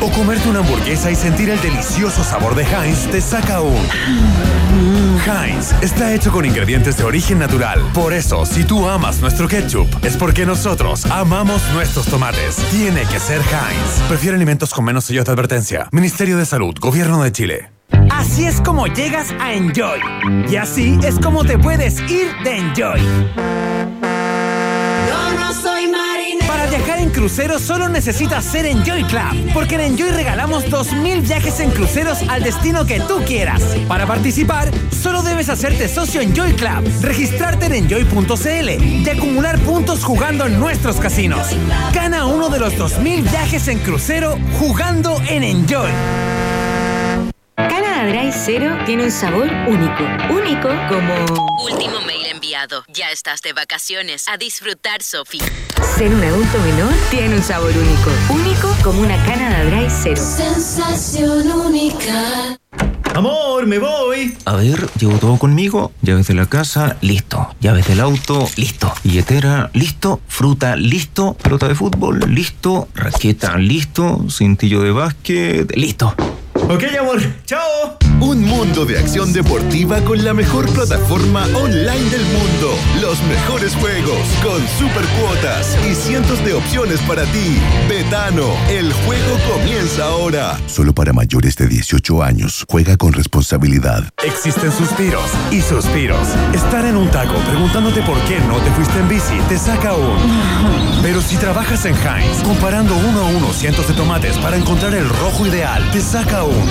[SPEAKER 5] O comerte una hamburguesa y sentir el delicioso sabor de Heinz te saca un. Heinz está hecho con ingredientes de origen natural. Por eso, si tú amas nuestro ketchup, es porque nosotros amamos nuestros tomates. Tiene que ser Heinz. Prefiere alimentos con menos sellos de advertencia. Ministerio de Salud, Gobierno de Chile.
[SPEAKER 6] Así es como llegas a Enjoy. Y así es como te puedes ir de Enjoy. Crucero solo necesitas ser Enjoy Club, porque en Enjoy regalamos 2.000 viajes en cruceros al destino que tú quieras. Para participar, solo debes hacerte socio Enjoy Club, registrarte en enjoy.cl y acumular puntos jugando en nuestros casinos. Gana uno de los 2.000 viajes en crucero jugando en Enjoy.
[SPEAKER 7] Canada Dry Cero tiene un sabor único. Único como...
[SPEAKER 8] Último mail enviado. Ya estás de vacaciones. A disfrutar, Sofi.
[SPEAKER 7] Ser un adulto menor tiene un sabor único. Único como una Canada Dry Cero.
[SPEAKER 9] Sensación única.
[SPEAKER 10] Amor, me voy.
[SPEAKER 11] A ver, llevo todo conmigo. Llaves de la casa, listo. Llaves del auto, listo. Billetera, listo. Fruta, listo. Pelota de fútbol, listo. Raqueta, listo. Cintillo de básquet, listo.
[SPEAKER 10] Ok, amor. Chao.
[SPEAKER 12] Un mundo de acción deportiva con la mejor plataforma online del mundo. Los mejores juegos con super cuotas y cientos de opciones para ti. Betano, el juego comienza ahora. Solo para mayores de 18 años. Juega con responsabilidad.
[SPEAKER 5] Existen suspiros y suspiros. Estar en un taco preguntándote por qué no te fuiste en bici te saca un. Pero si trabajas en Heinz, comparando uno a uno cientos de tomates para encontrar el rojo ideal, te saca un.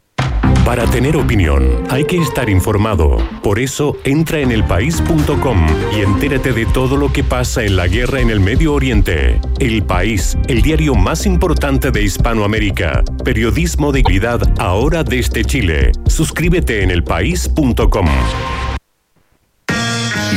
[SPEAKER 1] Para tener opinión hay que estar informado. Por eso entra en elpaís.com y entérate de todo lo que pasa en la guerra en el Medio Oriente. El País, el diario más importante de Hispanoamérica. Periodismo de calidad ahora desde Chile. Suscríbete en elpaís.com.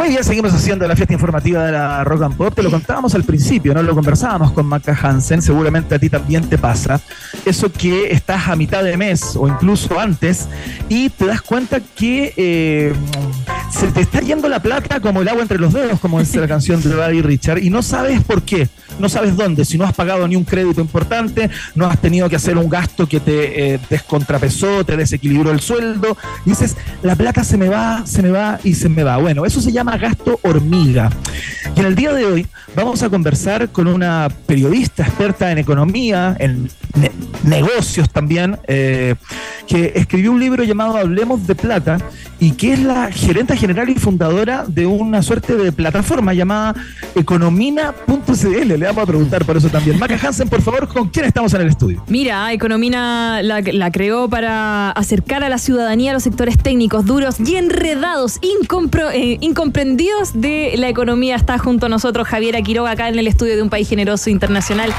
[SPEAKER 4] Muy bien, seguimos haciendo la fiesta informativa de la Rock and Pop. Te lo contábamos al principio, ¿no? Lo conversábamos con Maca Hansen. Seguramente a ti también te pasa. Eso que estás a mitad de mes o incluso antes y te das cuenta que eh, se te está yendo la plata como el agua entre los dedos, como dice la canción de Buddy Richard, y no sabes por qué. No sabes dónde. Si no has pagado ni un crédito importante, no has tenido que hacer un gasto que te eh, descontrapesó, te desequilibró el sueldo. Y dices, la plata se me va, se me va y se me va. Bueno, eso se llama gasto hormiga. Y en el día de hoy vamos a conversar con una periodista experta en economía, en ne- negocios también, eh, que escribió un libro llamado Hablemos de Plata y que es la gerenta general y fundadora de una suerte de plataforma llamada economina.cl. Le vamos a preguntar por eso también. Maca Hansen, por favor, ¿con quién estamos en el estudio?
[SPEAKER 2] Mira, Economina la, la creó para acercar a la ciudadanía a los sectores técnicos duros y enredados, incompro- eh, incomprendidos de la economía. Está junto a nosotros Javiera Quiroga acá en el estudio de un país generoso internacional.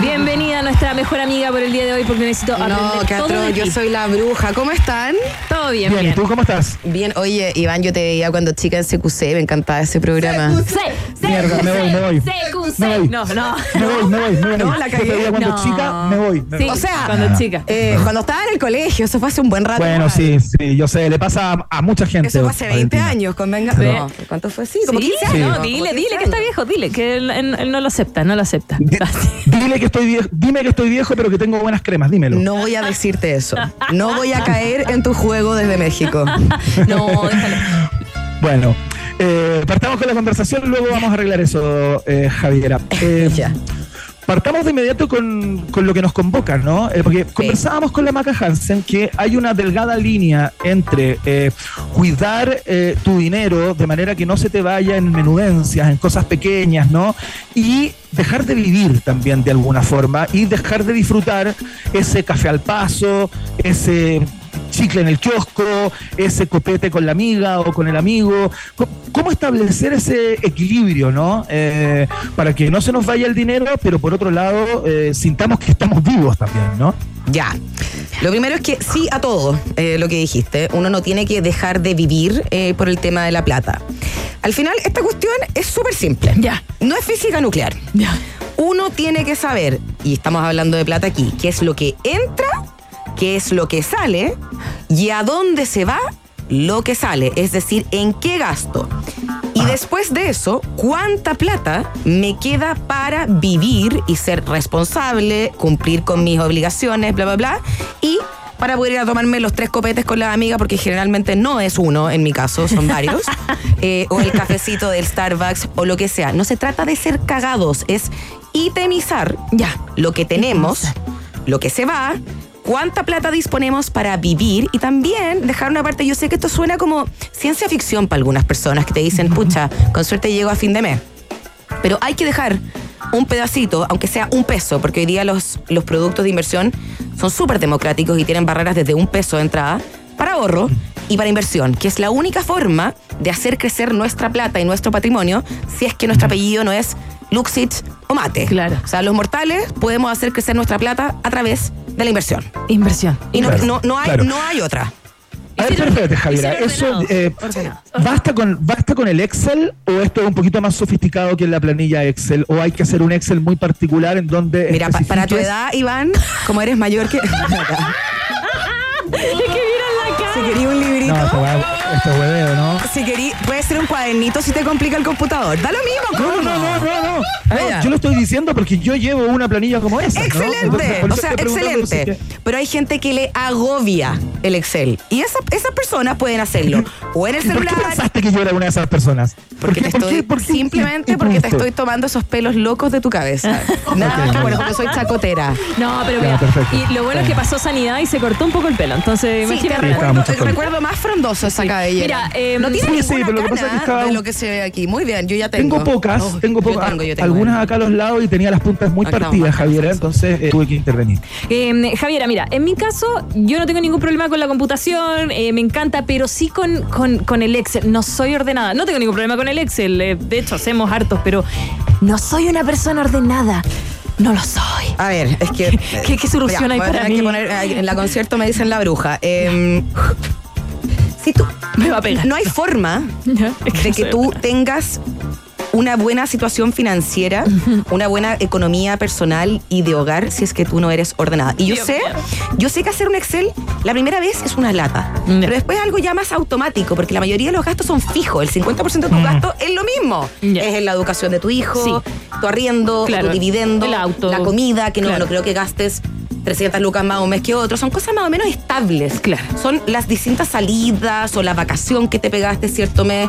[SPEAKER 2] Bienvenida a nuestra mejor amiga por el día de hoy porque necesito
[SPEAKER 13] No,
[SPEAKER 2] aprender
[SPEAKER 13] atroz,
[SPEAKER 2] de
[SPEAKER 13] yo soy la bruja. ¿Cómo están?
[SPEAKER 2] Todo bien,
[SPEAKER 4] Bien,
[SPEAKER 2] bien.
[SPEAKER 4] ¿y tú cómo estás?
[SPEAKER 13] Bien, oye, Iván, yo te veía cuando chica en CQC, me encantaba ese programa.
[SPEAKER 2] Sí,
[SPEAKER 4] Mierda, me voy, me voy.
[SPEAKER 2] CQC.
[SPEAKER 4] Me voy.
[SPEAKER 2] No, no.
[SPEAKER 4] Me voy, me voy, me voy.
[SPEAKER 13] No, la
[SPEAKER 4] Yo te
[SPEAKER 13] cagué.
[SPEAKER 4] veía cuando
[SPEAKER 2] No.
[SPEAKER 4] chica, me voy. me
[SPEAKER 2] Sí,
[SPEAKER 4] voy.
[SPEAKER 13] O sea,
[SPEAKER 2] cuando chica.
[SPEAKER 13] Eh, cuando estaba en el colegio, eso fue hace un buen rato.
[SPEAKER 4] Bueno,
[SPEAKER 13] igual.
[SPEAKER 4] sí, sí, yo sé, le pasa a, a mucha gente.
[SPEAKER 13] Eso fue hace 20
[SPEAKER 4] Valentina.
[SPEAKER 13] años, convenga.
[SPEAKER 2] Sí.
[SPEAKER 13] No, ¿cuánto fue? Sí, como
[SPEAKER 2] Sí,
[SPEAKER 13] 15 años.
[SPEAKER 2] no,
[SPEAKER 13] como
[SPEAKER 2] dile,
[SPEAKER 13] 15
[SPEAKER 2] dile que está
[SPEAKER 13] años.
[SPEAKER 2] viejo, dile que él, él- él no lo acepta, no lo acepta.
[SPEAKER 4] Di- Dile que estoy viejo, dime que estoy viejo, pero que tengo buenas cremas, dímelo.
[SPEAKER 13] No voy a decirte eso. No voy a caer en tu juego desde México.
[SPEAKER 2] No, déjalo.
[SPEAKER 4] Bueno, eh, partamos con la conversación, luego vamos a arreglar eso, eh, Javiera. Eh,
[SPEAKER 13] Ya.
[SPEAKER 4] partamos de inmediato con, con lo que nos convoca, ¿no? Eh, porque conversábamos con la Maca Hansen que hay una delgada línea entre eh, cuidar eh, tu dinero de manera que no se te vaya en menudencias, en cosas pequeñas, ¿no? Y dejar de vivir también de alguna forma y dejar de disfrutar ese café al paso, ese chicle en el kiosco, ese copete con la amiga o con el amigo. ¿Cómo establecer ese equilibrio, no? Eh, para que no se nos vaya el dinero, pero por otro lado eh, sintamos que estamos vivos también, ¿no?
[SPEAKER 13] Ya. Lo primero es que sí a todo eh, lo que dijiste. Uno no tiene que dejar de vivir eh, por el tema de la plata. Al final, esta cuestión es súper simple.
[SPEAKER 2] Ya.
[SPEAKER 13] No es física nuclear.
[SPEAKER 2] Ya.
[SPEAKER 13] Uno tiene que saber, y estamos hablando de plata aquí, qué es lo que entra, qué es lo que sale y a dónde se va lo que sale, es decir, en qué gasto. Y después de eso, ¿cuánta plata me queda para vivir y ser responsable, cumplir con mis obligaciones, bla, bla, bla? Y para poder ir a tomarme los tres copetes con la amiga, porque generalmente no es uno, en mi caso, son varios, eh, o el cafecito del Starbucks o lo que sea. No se trata de ser cagados, es itemizar
[SPEAKER 2] Ya.
[SPEAKER 13] lo que tenemos, lo que se va, cuánta plata disponemos para vivir y también dejar una parte, yo sé que esto suena como ciencia ficción para algunas personas que te dicen, pucha, con suerte llego a fin de mes. Pero hay que dejar un pedacito, aunque sea un peso, porque hoy día los, los productos de inversión son súper democráticos y tienen barreras desde un peso de entrada para ahorro y para inversión, que es la única forma de hacer crecer nuestra plata y nuestro patrimonio si es que nuestro apellido no es Luxich o Mate.
[SPEAKER 2] Claro.
[SPEAKER 13] O sea, los mortales podemos hacer crecer nuestra plata a través de la inversión.
[SPEAKER 2] Inversión.
[SPEAKER 13] Y no,
[SPEAKER 4] Claro,
[SPEAKER 13] no, no hay,
[SPEAKER 4] claro.
[SPEAKER 13] no hay otra.
[SPEAKER 4] A ver, espérate, Javiera, eso eh. ¿basta, con, ¿basta con el Excel o esto es un poquito más sofisticado que en la planilla Excel? ¿O hay que hacer un Excel muy particular en donde
[SPEAKER 13] Mira, pa- para tu edad, Iván, como eres mayor que...
[SPEAKER 2] Es.
[SPEAKER 13] Si quería un librito...
[SPEAKER 4] No, esto, es hueveo, ¿no?
[SPEAKER 13] Si querí, puede ser un cuadernito si te complica el computador. Da lo mismo,
[SPEAKER 4] No,
[SPEAKER 13] ¿cómo?
[SPEAKER 4] no, no, no, no. No,
[SPEAKER 13] ya.
[SPEAKER 4] yo lo estoy diciendo porque yo llevo una planilla como esa. ¿no?
[SPEAKER 13] Excelente,
[SPEAKER 4] Entonces,
[SPEAKER 13] o sea, excelente.
[SPEAKER 4] que-
[SPEAKER 13] Pero hay gente que le agobia el Excel. Y esa- esas personas pueden hacerlo o en el
[SPEAKER 4] ¿Y ¿Por qué
[SPEAKER 13] celular.
[SPEAKER 4] pensaste que yo era una de esas personas?
[SPEAKER 13] Porque
[SPEAKER 4] ¿Por
[SPEAKER 13] te estoy,
[SPEAKER 4] qué- por qué-
[SPEAKER 13] simplemente porque te estoy tomando esos pelos locos de tu cabeza. Nada, que bueno, porque soy chacotera.
[SPEAKER 2] No, pero mira,
[SPEAKER 4] perfecto.
[SPEAKER 2] y lo bueno es que pasó sanidad y se cortó un poco el pelo. Entonces, imagínate.
[SPEAKER 13] El recuerdo más frondoso esa cabellera.
[SPEAKER 2] Mira, eh,
[SPEAKER 13] no tiene
[SPEAKER 4] sí, sí,
[SPEAKER 13] ninguna
[SPEAKER 4] pero lo que pasa es que estaba-
[SPEAKER 13] de lo que se ve aquí. Muy bien, yo ya tengo.
[SPEAKER 4] Tengo pocas,
[SPEAKER 13] Oh,
[SPEAKER 4] tengo
[SPEAKER 13] yo
[SPEAKER 4] pocas,
[SPEAKER 13] tengo, yo tengo.
[SPEAKER 4] algunas acá a los lados y tenía las puntas muy
[SPEAKER 13] Acá
[SPEAKER 4] partidas, Javiera,
[SPEAKER 13] cansados.
[SPEAKER 4] entonces eh, tuve que intervenir.
[SPEAKER 2] Eh, Javiera, mira, en mi caso yo no tengo ningún problema con la computación, eh, me encanta, pero sí con, con, con el Excel. No soy ordenada, no tengo ningún problema con el Excel, eh, de hecho hacemos hartos, pero no soy una persona ordenada. No lo soy.
[SPEAKER 13] A ver, es que.
[SPEAKER 2] ¿Qué- qué solución
[SPEAKER 13] Ya,
[SPEAKER 2] hay para
[SPEAKER 13] que
[SPEAKER 2] mí?
[SPEAKER 13] poner- en la concierto me dicen la bruja. Em, si tú.
[SPEAKER 2] Me va a pegar.
[SPEAKER 13] No hay forma de que tú tengas una buena situación financiera, una buena economía personal y de hogar si es que tú no eres ordenada. Y yo
[SPEAKER 2] Dios
[SPEAKER 13] sé,
[SPEAKER 2] mío.
[SPEAKER 13] yo sé que hacer un Excel la primera vez es una lata, pero después es algo ya más automático, porque la mayoría de los gastos son fijos, el 50% de tus gastos es lo mismo. Es en la educación de tu hijo,
[SPEAKER 2] Sí.
[SPEAKER 13] tu arriendo,
[SPEAKER 2] Claro.
[SPEAKER 13] tu dividendo,
[SPEAKER 2] El auto.
[SPEAKER 13] la comida, que no,
[SPEAKER 2] Claro.
[SPEAKER 13] no creo que gastes 300 lucas más un mes que otro, son cosas más o menos estables.
[SPEAKER 2] Claro.
[SPEAKER 13] Son las distintas salidas o la vacación que te pegaste cierto mes.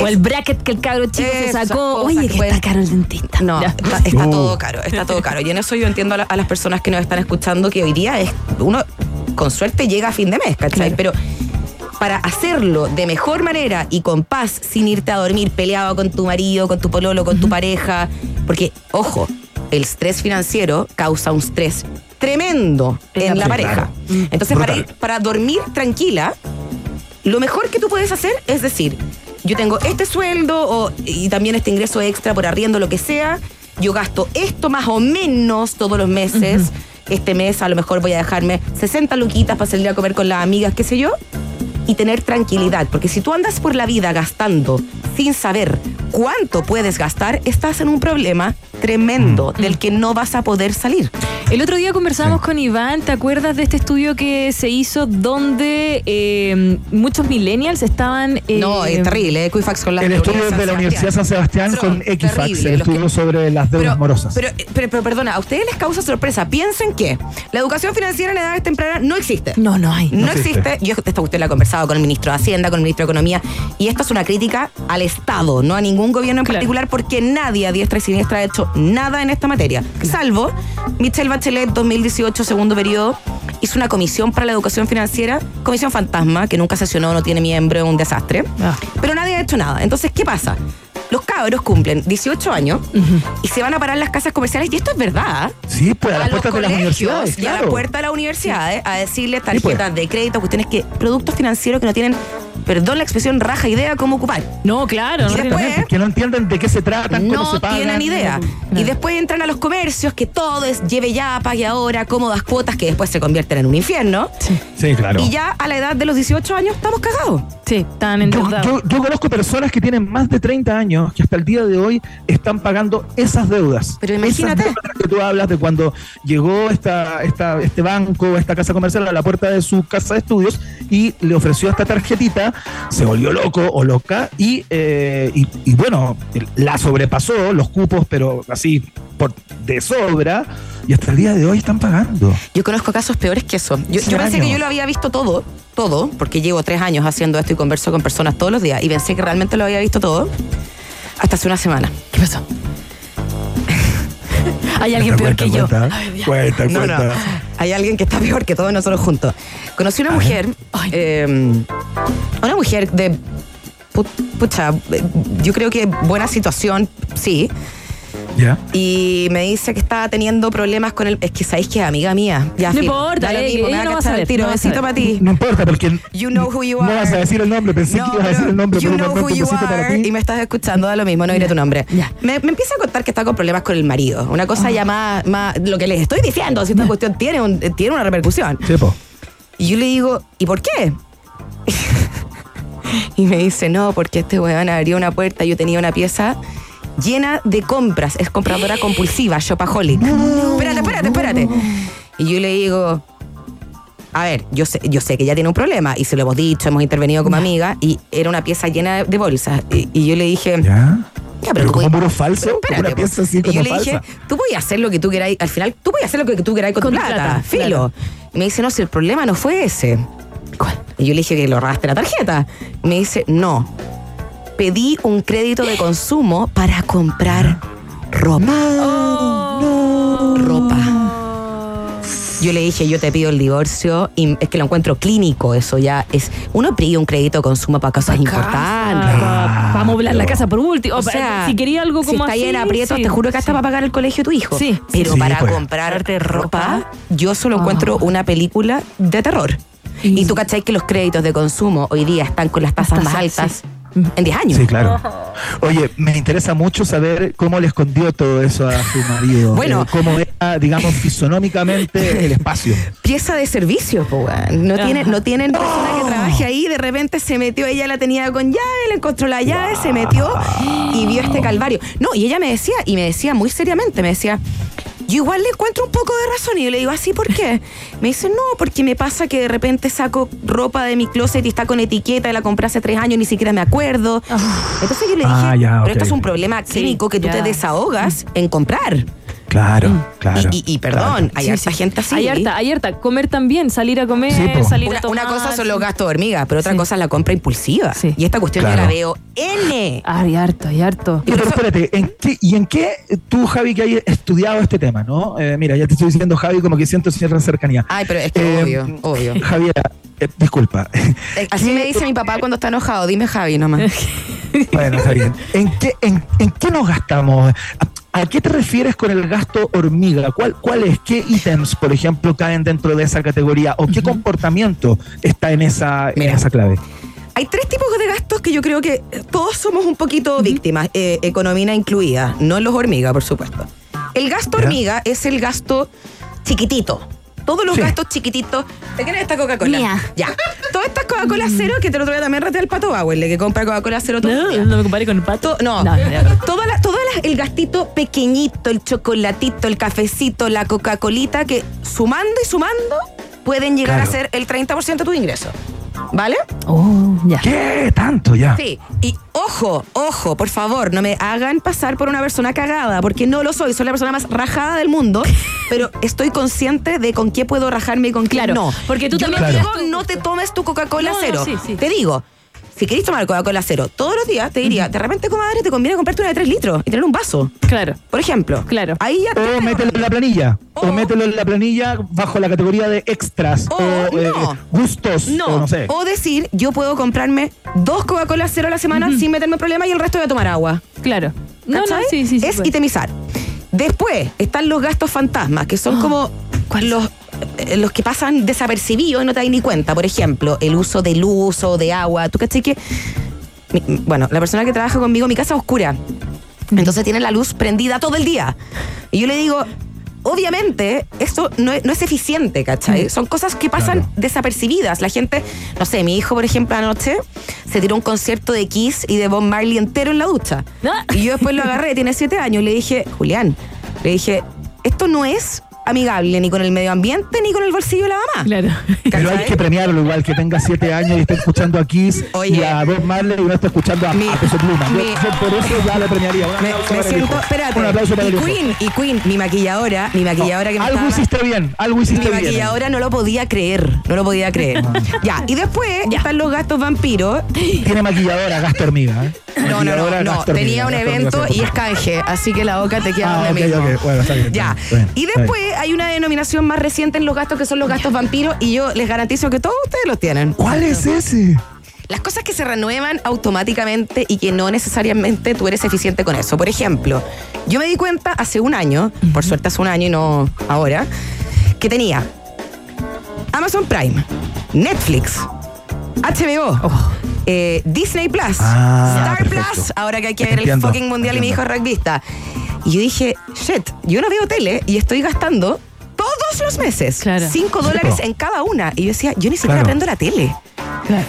[SPEAKER 2] O el bracket que el cabro chico se sacó. Oye,
[SPEAKER 13] que
[SPEAKER 2] está caro el dentista.
[SPEAKER 13] No,
[SPEAKER 2] Ya.
[SPEAKER 13] está, está
[SPEAKER 4] Uh.
[SPEAKER 13] todo caro, está todo caro. Y en eso yo entiendo a, la- a las personas que nos están escuchando que hoy día es uno con suerte llega a fin de mes, ¿cachai?
[SPEAKER 2] Claro.
[SPEAKER 13] Pero para hacerlo de mejor manera y con paz, sin irte a dormir peleado con tu marido, con tu pololo, con tu pareja, porque, ojo, el estrés financiero causa un estrés tremendo en la
[SPEAKER 4] Sí,
[SPEAKER 13] pareja.
[SPEAKER 4] claro.
[SPEAKER 13] Entonces, para dormir tranquila, lo mejor que tú puedes hacer es decir, yo tengo este sueldo o- y también este ingreso extra por arriendo, lo que sea, yo gasto esto más o menos todos los meses. Este mes a lo mejor voy a dejarme 60 luquitas para salir a comer con las amigas, qué sé yo, y tener tranquilidad, porque si tú andas por la vida gastando sin saber cuánto puedes gastar, estás en un problema tremendo del que no vas a poder salir.
[SPEAKER 2] El otro día conversábamos con Iván, ¿te acuerdas de este estudio que se hizo donde eh, muchos millennials estaban... eh,
[SPEAKER 13] No, es terrible, Equifax con la
[SPEAKER 4] El estudio de la Universidad San Sebastián con Equifax,
[SPEAKER 13] terrible,
[SPEAKER 4] el estudio sobre las deudas
[SPEAKER 13] Pero,
[SPEAKER 4] morosas.
[SPEAKER 13] pero, pero, pero, perdona, a ustedes les causa sorpresa. Piensen que la educación financiera en edades tempranas no existe.
[SPEAKER 2] No, no hay.
[SPEAKER 13] No,
[SPEAKER 4] No
[SPEAKER 13] existe.
[SPEAKER 4] existe.
[SPEAKER 13] Yo esta usted la he conversado con el ministro de Hacienda, con el ministro de Economía, y esto es una crítica al Estado, no a ningún gobierno en
[SPEAKER 2] Claro.
[SPEAKER 13] particular, porque nadie a diestra y siniestra ha hecho nada en esta materia. Salvo Michelle Bachelet, 2018, segundo periodo, hizo una comisión para la educación financiera, comisión fantasma, que nunca sesionó, no tiene miembro, es un desastre.
[SPEAKER 2] Ah.
[SPEAKER 13] Pero nadie ha hecho nada. Entonces, ¿qué pasa? Los cabros cumplen 18 años y se van a parar las casas comerciales, y esto es verdad.
[SPEAKER 4] sí, pues a las
[SPEAKER 13] los
[SPEAKER 4] puertas de las universidades.
[SPEAKER 13] y a la
[SPEAKER 4] claro.
[SPEAKER 13] puerta de las universidades a decirle tarjetas
[SPEAKER 4] pues.
[SPEAKER 13] de crédito, cuestiones que, productos financieros que no tienen, perdón la expresión, raja idea cómo ocupar.
[SPEAKER 2] No, claro.
[SPEAKER 13] Y
[SPEAKER 2] no
[SPEAKER 13] después-
[SPEAKER 2] tiene-
[SPEAKER 4] Que no entienden de qué se tratan, cómo
[SPEAKER 13] No
[SPEAKER 4] se pagan.
[SPEAKER 13] tienen idea.
[SPEAKER 4] no-
[SPEAKER 13] Y después entran a los comercios, que todo es lleve ya, pague ahora, cómodas cuotas que después se convierten en un infierno.
[SPEAKER 4] Sí, claro.
[SPEAKER 13] Y ya a la edad de los 18 años estamos cagados.
[SPEAKER 2] Sí, están
[SPEAKER 4] Yo,
[SPEAKER 2] endeudados.
[SPEAKER 4] yo- yo conozco personas que tienen más de 30 años que hasta el día de hoy están pagando esas deudas.
[SPEAKER 13] Pero imagínate.
[SPEAKER 4] Esas deudas que tú hablas de cuando llegó esta, esta, este banco, esta casa comercial a la puerta de su casa de estudios y le ofreció esta tarjetita, se volvió loco o loca y, eh, y, y bueno, la sobrepasó los cupos, pero así por de sobra y hasta el día de hoy están pagando.
[SPEAKER 13] Yo conozco casos peores que eso. Yo, pensé que yo lo había visto todo, todo, porque llevo tres años haciendo esto y converso con personas todos los días y pensé que realmente lo había visto todo hasta hace una semana.
[SPEAKER 2] ¿Qué pasó? Hay alguien peor que yo.
[SPEAKER 4] Cuenta,
[SPEAKER 2] Ay, ya.
[SPEAKER 4] cuenta,
[SPEAKER 13] No, no.
[SPEAKER 4] cuenta.
[SPEAKER 13] Hay alguien que está peor que todos nosotros juntos. Conocí una mujer, eh, una mujer de, pu- pucha, yo creo que buena situación, sí.
[SPEAKER 4] ¿Ya?
[SPEAKER 13] Y me dice que estaba teniendo problemas con el. Es que sabéis que es amiga mía. Ya,
[SPEAKER 2] No importa, eh,
[SPEAKER 13] me va a
[SPEAKER 2] no a
[SPEAKER 13] cachar el tiro.
[SPEAKER 2] no
[SPEAKER 13] Besito para ti.
[SPEAKER 4] No importa, porque
[SPEAKER 13] You know who you
[SPEAKER 4] no
[SPEAKER 13] are.
[SPEAKER 4] vas a decir el nombre, pensé
[SPEAKER 13] No,
[SPEAKER 4] que ibas a decir el nombre,
[SPEAKER 13] you
[SPEAKER 4] pero
[SPEAKER 13] know who you
[SPEAKER 4] para
[SPEAKER 13] are,
[SPEAKER 4] ti.
[SPEAKER 13] y me estás escuchando, da lo mismo, no diré tu nombre. Me, me empieza a contar que está con problemas con el marido. Una cosa ya más, más. Lo que les estoy diciendo, si esta cuestión tiene, un- tiene una repercusión.
[SPEAKER 4] Sí, po.
[SPEAKER 13] Y yo le digo, ¿y por qué? y me dice, no, porque este weón abrió una puerta, yo tenía una pieza llena de compras, es compradora compulsiva, shopaholic. espérate, espérate, espérate. Y yo le digo, a ver, yo sé, yo sé que ella tiene un problema y se lo hemos dicho, hemos intervenido como amiga y era una pieza llena de bolsas. Y, y yo le dije,
[SPEAKER 4] ¿Ya?
[SPEAKER 13] ya,
[SPEAKER 4] Pero
[SPEAKER 13] tú
[SPEAKER 4] como puro falso,
[SPEAKER 13] pero espérate,
[SPEAKER 4] una pieza así
[SPEAKER 13] y
[SPEAKER 4] como
[SPEAKER 13] yo le
[SPEAKER 4] falsa.
[SPEAKER 13] dije, tú podías hacer lo que tú queráis, al final, tú podías hacer lo que tú queráis con,
[SPEAKER 2] Con
[SPEAKER 13] tu
[SPEAKER 2] tu
[SPEAKER 13] plata,
[SPEAKER 2] plata,
[SPEAKER 13] filo.
[SPEAKER 2] claro.
[SPEAKER 13] Y me dice, no, si el problema no fue ese.
[SPEAKER 2] ¿Cuál?
[SPEAKER 13] Y yo le dije que lo robaste la tarjeta. Y me dice, no. Pedí un crédito de consumo para comprar ropa. Ropa. Yo le dije, yo te pido el divorcio y es que lo encuentro clínico, eso ya es. Uno pide un crédito de consumo para cosas importantes.
[SPEAKER 2] Para amoblar la casa por último.
[SPEAKER 13] O sea,
[SPEAKER 2] si quería algo
[SPEAKER 13] si
[SPEAKER 2] como
[SPEAKER 13] está
[SPEAKER 2] así.
[SPEAKER 13] ahí en aprietos,
[SPEAKER 2] sí,
[SPEAKER 13] te juro que hasta
[SPEAKER 2] sí.
[SPEAKER 13] para pagar el colegio de tu hijo.
[SPEAKER 2] Sí,
[SPEAKER 13] Pero
[SPEAKER 4] sí,
[SPEAKER 13] para
[SPEAKER 4] pues.
[SPEAKER 13] comprarte ropa, yo solo
[SPEAKER 2] Oh.
[SPEAKER 13] encuentro una película de terror. Y tú cachai que los créditos de consumo hoy día están con las tasas más altas en 10 años.
[SPEAKER 4] Sí, claro. Oye, me interesa mucho saber cómo le escondió todo eso a su marido.
[SPEAKER 13] Bueno.
[SPEAKER 4] Eh, cómo era, digamos, fisonómicamente el espacio.
[SPEAKER 13] Pieza de servicio, po, weón. No, tiene, no tienen persona que trabaje ahí, de repente se metió, ella la tenía con llave, le encontró la llave, se metió y vio este calvario. No, y ella me decía, y me decía muy seriamente, me decía, yo igual le encuentro un poco de razón. Y yo le digo, ¿así por qué? Me dice, no, porque me pasa que de repente saco ropa de mi closet y está con etiqueta y la compré hace tres años, ni siquiera me acuerdo. Entonces yo le dije,
[SPEAKER 4] Ah, ya,
[SPEAKER 13] pero esto es un problema clínico que tú
[SPEAKER 2] ya.
[SPEAKER 13] te desahogas en comprar.
[SPEAKER 4] Claro, claro.
[SPEAKER 13] Y, y- y perdón, hay
[SPEAKER 2] Sí,
[SPEAKER 13] harta
[SPEAKER 2] sí.
[SPEAKER 13] gente así.
[SPEAKER 2] Hay harta, hay harta. Comer también, salir a comer,
[SPEAKER 4] Sí,
[SPEAKER 2] salir
[SPEAKER 13] Una,
[SPEAKER 2] a tomar.
[SPEAKER 13] una cosa son los gastos de hormiga, pero otra
[SPEAKER 2] Sí.
[SPEAKER 13] cosa es la compra impulsiva.
[SPEAKER 2] Sí.
[SPEAKER 13] Y esta cuestión
[SPEAKER 4] Claro.
[SPEAKER 13] yo la veo N.
[SPEAKER 2] Hay harto, hay harto.
[SPEAKER 4] Pero espérate, ¿en qué, ¿y en qué tú, Javi, que hayas estudiado este tema, no? Eh, mira, ya te estoy diciendo, Javi, como que siento cierta cercanía.
[SPEAKER 13] Ay, pero es que
[SPEAKER 4] Eh,
[SPEAKER 13] obvio, obvio.
[SPEAKER 4] Javiera, eh, disculpa.
[SPEAKER 13] Eh, Así
[SPEAKER 4] ¿Qué-
[SPEAKER 13] me dice mi papá cuando está enojado. Dime Javi nomás.
[SPEAKER 4] Bueno, está bien. ¿En qué, en, en qué nos gastamos? ¿A, qué te refieres con el gasto hormiga? ¿Cuál, ¿Cuáles, qué ítems, por ejemplo, caen dentro de esa categoría? ¿O qué comportamiento está en esa, en
[SPEAKER 13] Mira.
[SPEAKER 4] esa clave?
[SPEAKER 13] Hay tres tipos de gastos que yo creo que todos somos un poquito víctimas, eh, economía incluida, no los hormiga, por supuesto. El gasto
[SPEAKER 4] Ya.
[SPEAKER 13] hormiga es el gasto chiquitito. Todos los
[SPEAKER 4] Sí.
[SPEAKER 13] gastos chiquititos. ¿De quién es esta Coca-Cola?
[SPEAKER 2] Mía.
[SPEAKER 13] Ya. todas estas Coca-Cola cero, que te lo otro día también rete al pato Bauer, el que compra Coca-Cola cero todo el día.
[SPEAKER 2] No, no me comparé con el pato.
[SPEAKER 13] To- No,
[SPEAKER 2] No, no.
[SPEAKER 13] todas las, todas las- el gastito pequeñito, el chocolatito, el cafecito, la Coca-Colita, que sumando y sumando pueden llegar
[SPEAKER 4] Claro.
[SPEAKER 13] a ser el 30% de tu ingreso. ¿Vale?
[SPEAKER 2] Oh, ya.
[SPEAKER 4] ¿Qué tanto ya?
[SPEAKER 13] Sí. Y ojo, ojo, por favor, no me hagan pasar por una persona cagada, porque no lo soy, soy la persona más rajada del mundo, pero estoy consciente de con qué puedo rajarme y con qué
[SPEAKER 2] Claro,
[SPEAKER 13] no.
[SPEAKER 2] porque tú
[SPEAKER 13] Yo
[SPEAKER 2] también
[SPEAKER 13] no
[SPEAKER 2] tienes
[SPEAKER 13] digo, no te tomes tu Coca-Cola
[SPEAKER 2] No, no,
[SPEAKER 13] cero.
[SPEAKER 2] sí, sí.
[SPEAKER 13] Te digo, si queréis tomar Coca-Cola cero todos los días, te diría, de repente, comadre, te conviene comprarte una de 3 litros y tener un vaso.
[SPEAKER 2] Claro.
[SPEAKER 13] Por ejemplo.
[SPEAKER 2] Claro.
[SPEAKER 13] Ahí ya te
[SPEAKER 4] O mételo en la planilla. O mételo en la planilla bajo la categoría de extras.
[SPEAKER 13] O
[SPEAKER 4] O, eh, gustos.
[SPEAKER 13] No.
[SPEAKER 4] O no sé.
[SPEAKER 13] O decir, yo puedo comprarme dos Coca-Cola cero a la semana sin meterme problema y el resto voy a tomar agua.
[SPEAKER 2] Claro. No, no,
[SPEAKER 13] ¿Cachai?
[SPEAKER 2] sí, sí, sí.
[SPEAKER 13] Es
[SPEAKER 2] pues.
[SPEAKER 13] itemizar. Después están los gastos fantasmas, que son como los, los que pasan desapercibidos y no te das ni cuenta. Por ejemplo, el uso de luz o de agua. ¿Tú cachai que? mi- bueno, la persona que trabaja conmigo, mi casa es oscura. Entonces tiene la luz prendida todo el día. Y yo le digo, obviamente, esto no es, no es eficiente, ¿cachai? Son cosas que pasan desapercibidas. La gente, no sé, mi hijo, por ejemplo, anoche se tiró un concierto de Kiss y de Bob Marley entero en la ducha. Y yo después lo agarré, tiene siete años, y le dije, Julián, le dije, esto no es amigable ni con el medio ambiente ni con el bolsillo de la mamá.
[SPEAKER 2] Claro.
[SPEAKER 4] Pero hay que premiarlo igual, que tenga siete años y esté escuchando a Kiss
[SPEAKER 13] Oye.
[SPEAKER 4] y a Bob Marley y no esté escuchando a,
[SPEAKER 13] Mi-
[SPEAKER 4] a Peso Pluma.
[SPEAKER 13] Mi-
[SPEAKER 4] yo por eso ya le premiaría. Un
[SPEAKER 13] Me,
[SPEAKER 4] aplauso
[SPEAKER 13] siento, espérate.
[SPEAKER 4] Un aplauso para el
[SPEAKER 13] y
[SPEAKER 4] hijo.
[SPEAKER 13] Queen, y Queen, mi maquilladora, mi maquilladora que me
[SPEAKER 4] Algo
[SPEAKER 13] estaba-
[SPEAKER 4] hiciste bien, algo
[SPEAKER 13] Mi
[SPEAKER 4] hiciste bien.
[SPEAKER 13] maquilladora no lo podía creer, no lo podía creer. Ya, y después están los gastos vampiros.
[SPEAKER 4] Tiene maquilladora, gasto hormiga. ¿eh?
[SPEAKER 13] No, no, no, no. Tenía un
[SPEAKER 4] hormiga,
[SPEAKER 13] evento
[SPEAKER 4] hormiga,
[SPEAKER 13] y es canje, así que la boca te queda
[SPEAKER 4] Ah,
[SPEAKER 13] donde
[SPEAKER 4] ok,
[SPEAKER 13] mismo.
[SPEAKER 4] ok. Bueno, está bien.
[SPEAKER 13] Ya.
[SPEAKER 4] bien,
[SPEAKER 13] Y después hay una denominación más reciente en los gastos que son los gastos vampiros y yo les garantizo que todos ustedes los tienen.
[SPEAKER 4] ¿Cuál es ese?
[SPEAKER 13] Las cosas que se renuevan automáticamente y que no necesariamente tú eres eficiente con eso. Por ejemplo, yo me di cuenta hace un año, por suerte hace un año y no ahora, que tenía Amazon Prime, Netflix, HBO, eh, Disney Plus,
[SPEAKER 4] Ah,
[SPEAKER 13] Star
[SPEAKER 4] perfecto.
[SPEAKER 13] Plus, ahora que hay que ver el fucking mundial y mi hijo es rugbyista. Y yo dije, shit, yo no veo tele y estoy gastando todos los meses
[SPEAKER 2] Claro.
[SPEAKER 13] 5
[SPEAKER 4] Sí,
[SPEAKER 13] dólares en cada una. Y yo decía, yo ni siquiera
[SPEAKER 4] Claro.
[SPEAKER 13] prendo la tele.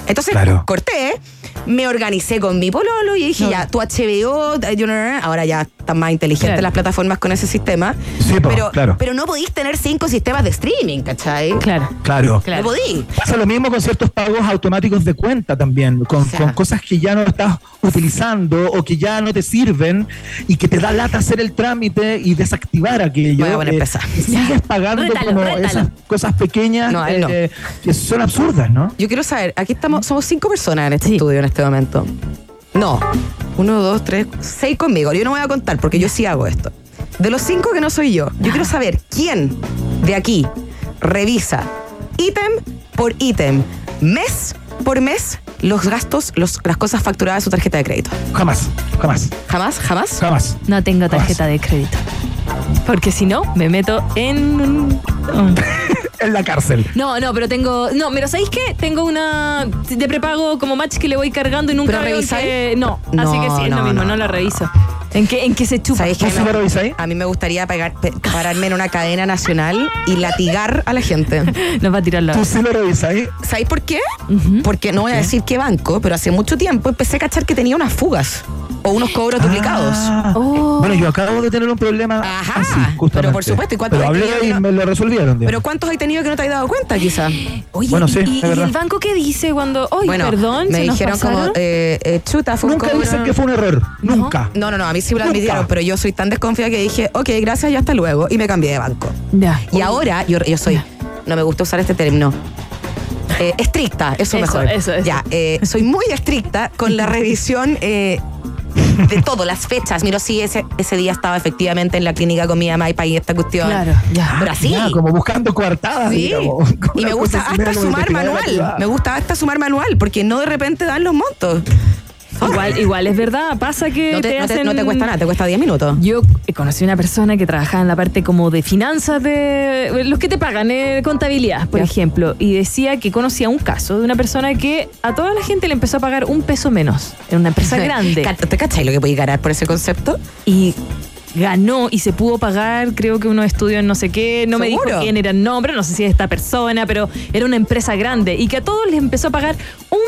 [SPEAKER 13] Entonces
[SPEAKER 4] Claro.
[SPEAKER 13] corté, me organicé con mi pololo y dije,
[SPEAKER 2] No.
[SPEAKER 13] ya, tu HBO, you know, ahora ya están más inteligentes
[SPEAKER 2] Claro.
[SPEAKER 13] las plataformas con ese sistema.
[SPEAKER 4] Sí, po,
[SPEAKER 13] pero,
[SPEAKER 4] claro.
[SPEAKER 13] pero no podís tener cinco sistemas de streaming, ¿cachai?
[SPEAKER 2] Claro.
[SPEAKER 4] Claro.
[SPEAKER 2] Claro.
[SPEAKER 13] No podís.
[SPEAKER 4] Pasa lo mismo con ciertos pagos automáticos de cuenta también, con,
[SPEAKER 13] O sea.
[SPEAKER 4] con cosas que ya no estás utilizando o que ya no te sirven y que te da lata hacer el trámite y desactivar aquello.
[SPEAKER 13] Voy a poner
[SPEAKER 4] Eh, sigues pagando
[SPEAKER 2] Rétalo,
[SPEAKER 4] como
[SPEAKER 2] rétalo.
[SPEAKER 4] esas cosas pequeñas
[SPEAKER 13] No, no.
[SPEAKER 4] eh, que son absurdas, ¿no?
[SPEAKER 13] Yo quiero saber, aquí estamos, somos cinco personas en este
[SPEAKER 2] Sí.
[SPEAKER 13] estudio en este momento. No, uno, dos, tres, seis conmigo. Yo no voy a contar porque yo sí hago esto. De los cinco que no soy yo, yo quiero saber quién de aquí revisa ítem por ítem, mes por mes, los gastos, los- las cosas facturadas de su tarjeta de crédito.
[SPEAKER 4] Jamás, jamás,
[SPEAKER 13] ¿Jamás? ¿Jamás?
[SPEAKER 4] jamás.
[SPEAKER 2] No tengo tarjeta de crédito. Porque si no, me meto en
[SPEAKER 4] En la cárcel.
[SPEAKER 2] No, no, pero tengo. No, pero ¿sabéis qué? Tengo una de prepago como match que le voy cargando y nunca
[SPEAKER 13] ¿Pero revisáis?
[SPEAKER 2] que- No,
[SPEAKER 13] No,
[SPEAKER 2] así que sí, es
[SPEAKER 13] no,
[SPEAKER 2] lo mismo,
[SPEAKER 13] no,
[SPEAKER 2] no, la
[SPEAKER 13] no.
[SPEAKER 2] reviso. ¿En qué, en qué se chupa?
[SPEAKER 13] ¿Sabéis
[SPEAKER 4] ¿Tú
[SPEAKER 13] qué?
[SPEAKER 4] revisáis?
[SPEAKER 13] A mí me gustaría pegar- pe- pararme en una cadena nacional y latigar a la gente.
[SPEAKER 2] Nos va a tirar la.
[SPEAKER 4] ¿Tú sí lo revisáis?
[SPEAKER 13] ¿Sabéis por qué? Porque no voy a decir qué banco, pero hace mucho tiempo empecé a cachar que tenía unas fugas o unos cobros duplicados.
[SPEAKER 4] Ah,
[SPEAKER 2] Oh.
[SPEAKER 4] Bueno, yo acabo de tener un problema
[SPEAKER 13] Ajá,
[SPEAKER 4] así,
[SPEAKER 13] pero por supuesto, ¿y cuántos
[SPEAKER 4] Pero
[SPEAKER 13] hay
[SPEAKER 4] hablé
[SPEAKER 13] que
[SPEAKER 4] y me lo resolvieron. digamos.
[SPEAKER 13] Pero ¿cuántos hay tenido que no te has dado cuenta, quizá?
[SPEAKER 2] Oye,
[SPEAKER 4] Bueno, sí,
[SPEAKER 2] ¿y,
[SPEAKER 4] es
[SPEAKER 2] y
[SPEAKER 4] verdad.
[SPEAKER 2] el banco qué dice cuando. ¡Ay,
[SPEAKER 13] bueno,
[SPEAKER 2] perdón!
[SPEAKER 13] me
[SPEAKER 2] ¿se nos
[SPEAKER 13] dijeron como,
[SPEAKER 2] pasaron?
[SPEAKER 13] eh, eh, chuta, fue un
[SPEAKER 4] Nunca
[SPEAKER 13] cobro.
[SPEAKER 4] dicen que fue un error. Nunca.
[SPEAKER 13] No, no, no, a mí sí me lo admitieron, pero yo soy tan desconfiada que dije, ok, gracias y hasta luego, y me cambié de banco.
[SPEAKER 2] Ya.
[SPEAKER 13] Y ahora, yo, yo soy, no me gusta usar este término. eh, estricta, eso,
[SPEAKER 2] Eso,
[SPEAKER 13] mejor.
[SPEAKER 2] eso, eso.
[SPEAKER 13] Ya, eh, soy muy estricta con la revisión eh, de todo, las fechas. Miro si ese, ese día estaba efectivamente en la clínica con mi mamá y pagué esta cuestión.
[SPEAKER 2] Claro, ya.
[SPEAKER 13] Pero así.
[SPEAKER 4] Ya, como buscando coartadas,
[SPEAKER 13] Sí.
[SPEAKER 4] digamos.
[SPEAKER 13] Y me gusta hasta sumar manual. Me gusta hasta sumar manual, porque no de repente dan los montos.
[SPEAKER 2] Igual, igual es verdad, pasa que
[SPEAKER 13] No te,
[SPEAKER 2] te
[SPEAKER 13] no te-
[SPEAKER 2] hacen...
[SPEAKER 13] no te cuesta nada, te cuesta 10 minutos.
[SPEAKER 2] Yo conocí una persona que trabajaba en la parte como de finanzas de los que te pagan, eh, contabilidad, por
[SPEAKER 13] Ya.
[SPEAKER 2] ejemplo, y decía que conocía un caso de una persona que a toda la gente le empezó a pagar un peso menos en una empresa grande.
[SPEAKER 13] ¿Te cachai lo que podéis ganar por ese concepto?
[SPEAKER 2] Y ganó y se pudo pagar, creo que unos estudios en no sé qué, no me dijo quién era el nombre, no sé si es esta persona, pero era una empresa grande y que a todos les empezó a pagar un,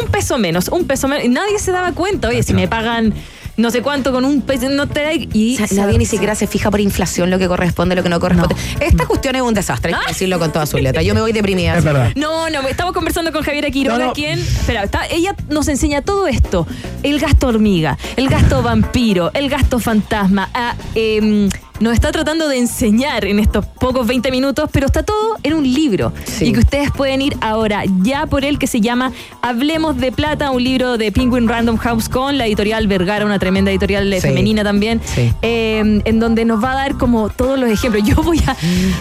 [SPEAKER 2] un peso menos, un peso menos. Y nadie se daba cuenta, oye, si me pagan no sé cuánto con un peso, no te da. Y
[SPEAKER 13] O sea,
[SPEAKER 2] se-
[SPEAKER 13] nadie ni siquiera se fija por inflación lo que corresponde, lo que no corresponde. Esta cuestión es un desastre, hay que decirlo con todas sus letras. Yo me voy deprimida.
[SPEAKER 4] Es verdad.
[SPEAKER 2] No, no, estamos conversando con Javiera Quiroga,
[SPEAKER 4] No, no.
[SPEAKER 2] quien. Espera, está- ella nos enseña todo esto: el gasto hormiga, el gasto vampiro, el gasto fantasma. ah, em, nos está tratando de enseñar en estos pocos 20 minutos, pero está todo en un libro.
[SPEAKER 13] Sí.
[SPEAKER 2] Y que ustedes pueden ir ahora ya por él, que se llama Hablemos de Plata, un libro de Penguin Random House con la editorial Vergara, una tremenda editorial
[SPEAKER 13] Sí.
[SPEAKER 2] femenina también,
[SPEAKER 13] Sí.
[SPEAKER 2] eh, en donde nos va a dar como todos los ejemplos. Yo voy a,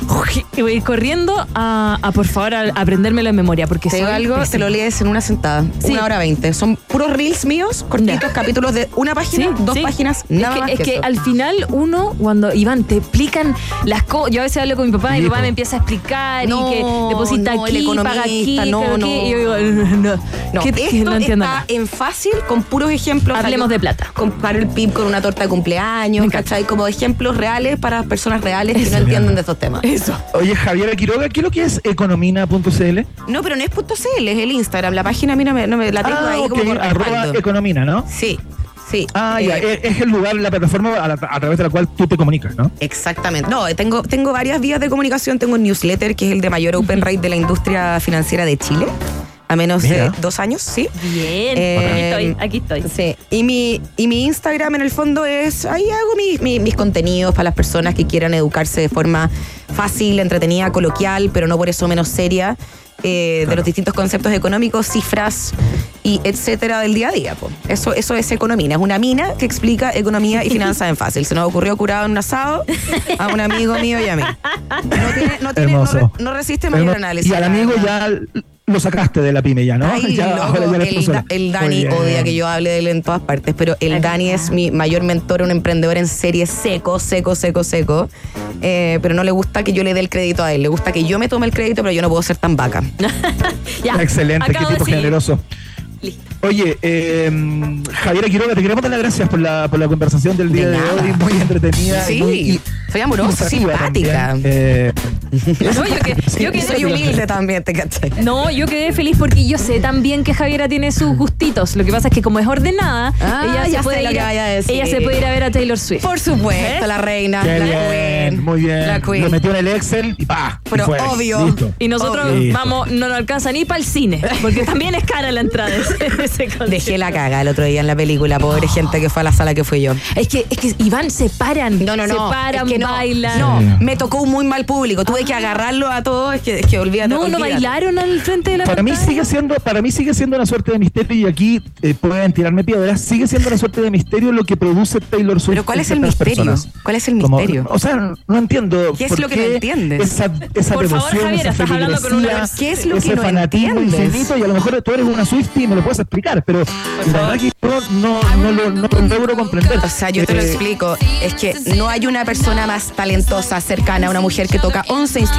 [SPEAKER 2] voy a ir corriendo a, a, por favor, a, a aprendérmelo en memoria, porque
[SPEAKER 13] Te algo, te lo lees en una sentada. Una hora veinte. Son puros reels míos, cortitos, capítulos de una página, dos páginas,
[SPEAKER 2] Es
[SPEAKER 13] nada
[SPEAKER 2] que,
[SPEAKER 13] más
[SPEAKER 2] es
[SPEAKER 13] que eso.
[SPEAKER 2] al final uno, cuando Iván te explican las cosas, yo a veces hablo con mi papá y mi papá me empieza a explicar
[SPEAKER 13] No,
[SPEAKER 2] y que deposita
[SPEAKER 13] no, el
[SPEAKER 2] aquí, paga aquí,
[SPEAKER 13] economista, no, no.
[SPEAKER 2] aquí, y yo digo, no,
[SPEAKER 13] No,
[SPEAKER 2] ¿qué- qué?
[SPEAKER 13] esto
[SPEAKER 2] no entiendo
[SPEAKER 13] está
[SPEAKER 2] nada.
[SPEAKER 13] en fácil con puros ejemplos.
[SPEAKER 2] Hablemos
[SPEAKER 13] O sea, yo
[SPEAKER 2] de plata.
[SPEAKER 13] Comparo el PIB con una torta de cumpleaños, ¿cachai? Como ejemplos reales para personas reales que no entienden de estos temas.
[SPEAKER 2] Eso.
[SPEAKER 4] Oye, Javier Quiroga, ¿qué es lo que es economina.cl?
[SPEAKER 13] No, pero no es .cl, es el Instagram. La página a mí no me, no me- la tengo
[SPEAKER 4] Ah,
[SPEAKER 13] ahí
[SPEAKER 4] ok,
[SPEAKER 13] como por
[SPEAKER 4] arroba
[SPEAKER 13] respaldo.
[SPEAKER 4] economina, ¿no?
[SPEAKER 13] Sí, sí.
[SPEAKER 4] Ah, ya,
[SPEAKER 13] Eh,
[SPEAKER 4] es, es el lugar, la plataforma a, la- a través de la cual tú te comunicas, ¿no?
[SPEAKER 13] Exactamente. No, tengo, tengo varias vías de comunicación. Tengo un newsletter que es el de mayor open rate de la industria financiera de Chile. A menos
[SPEAKER 4] Mira.
[SPEAKER 13] de dos años, sí.
[SPEAKER 2] Bien,
[SPEAKER 13] Eh,
[SPEAKER 2] aquí estoy, aquí estoy.
[SPEAKER 13] Sí. Y mi, y mi Instagram en el fondo es, ahí hago mi- mi- mis contenidos para las personas que quieran educarse de forma fácil, entretenida, coloquial, pero no por eso menos seria, eh, de los distintos conceptos económicos, cifras y etcétera del día a día. po. Eso, eso es economía. Es una mina que explica economía y finanzas en fácil. Se nos ocurrió curado en un asado a un amigo mío y a mí. No, tiene, no, tiene- no re- no resiste mayor análisis.
[SPEAKER 4] Y al amigo ya lo sacaste de la pyme ya, ¿no?
[SPEAKER 13] Ay,
[SPEAKER 4] ya,
[SPEAKER 13] loco,
[SPEAKER 4] ya
[SPEAKER 13] el. Da- el Dani odia que yo hable de él en todas partes, pero el Dani es mi mayor mentor, un emprendedor en serie seco, seco, seco, seco. Eh, pero no le gusta que yo le dé el crédito a él, le gusta que yo me tome el crédito, pero yo no puedo ser tan vaca.
[SPEAKER 2] Ya,
[SPEAKER 4] Excelente, qué
[SPEAKER 2] acabo
[SPEAKER 4] tipo
[SPEAKER 2] seguir.
[SPEAKER 4] generoso. Oye, eh, Javiera Quiroga, te queremos dar las gracias por la, por la conversación del día
[SPEAKER 13] De
[SPEAKER 4] hoy, muy entretenida.
[SPEAKER 13] Sí,
[SPEAKER 4] y muy- y-
[SPEAKER 13] soy amorosa, simpática.
[SPEAKER 4] Eh,
[SPEAKER 2] No, yo que- yo que-
[SPEAKER 13] Y soy humilde también, te cachai.
[SPEAKER 2] No, yo quedé feliz porque yo sé también que Javiera tiene sus gustitos. Lo que pasa es que como es ordenada,
[SPEAKER 13] Ah,
[SPEAKER 2] ella, se puede ir a,
[SPEAKER 13] vaya a decir.
[SPEAKER 2] ella se puede ir a ver a Taylor Swift.
[SPEAKER 13] Por supuesto,
[SPEAKER 2] ¿Eh?
[SPEAKER 13] la reina,
[SPEAKER 4] qué
[SPEAKER 13] la
[SPEAKER 4] bien,
[SPEAKER 13] queen.
[SPEAKER 4] muy bien.
[SPEAKER 13] La queen.
[SPEAKER 4] Lo metió en el Excel y pa. y
[SPEAKER 13] Pero
[SPEAKER 4] fue.
[SPEAKER 13] obvio.
[SPEAKER 4] Listo.
[SPEAKER 2] Y nosotros
[SPEAKER 4] Obvio.
[SPEAKER 2] vamos, no nos alcanza ni para el cine, porque también es cara la entrada de ese.
[SPEAKER 13] Dejé la caga el otro día en la película, pobre gente que fue a la sala que fui yo.
[SPEAKER 2] Es que, es que Iván se paran,
[SPEAKER 13] No, no, no.
[SPEAKER 2] se paran,
[SPEAKER 13] es que no,
[SPEAKER 2] bailan.
[SPEAKER 13] No, me tocó un muy mal público. Tuve que agarrarlo a todos. Es que, es que olvídate.
[SPEAKER 2] No, no
[SPEAKER 13] olvídate.
[SPEAKER 2] bailaron al frente de la
[SPEAKER 4] Para mí sigue siendo, para mí sigue siendo una suerte de misterio y aquí eh, pueden tirarme piedras. Sigue siendo una suerte de misterio lo que produce Taylor Swift.
[SPEAKER 13] Pero ¿cuál es el misterio?
[SPEAKER 4] personas.
[SPEAKER 13] ¿Cuál es el
[SPEAKER 4] Como-
[SPEAKER 13] misterio?
[SPEAKER 4] o sea, no entiendo.
[SPEAKER 13] ¿Qué es lo que no entiendes?
[SPEAKER 4] Esa, esa
[SPEAKER 2] Por favor,
[SPEAKER 4] devoción,
[SPEAKER 2] Javier,
[SPEAKER 4] esa
[SPEAKER 2] estás hablando con una
[SPEAKER 13] ¿Qué es lo
[SPEAKER 4] ese
[SPEAKER 13] que no
[SPEAKER 4] fanatismo
[SPEAKER 13] entiendes?
[SPEAKER 4] infinito y a lo mejor tú eres una Swiftie y me lo puedes explicar, pero la verdad que yo no, no, lo, no lo logro comprender.
[SPEAKER 13] O sea, yo te lo
[SPEAKER 4] Eh,
[SPEAKER 13] explico. Es que no hay una persona más talentosa, cercana a una mujer que toca 11 sem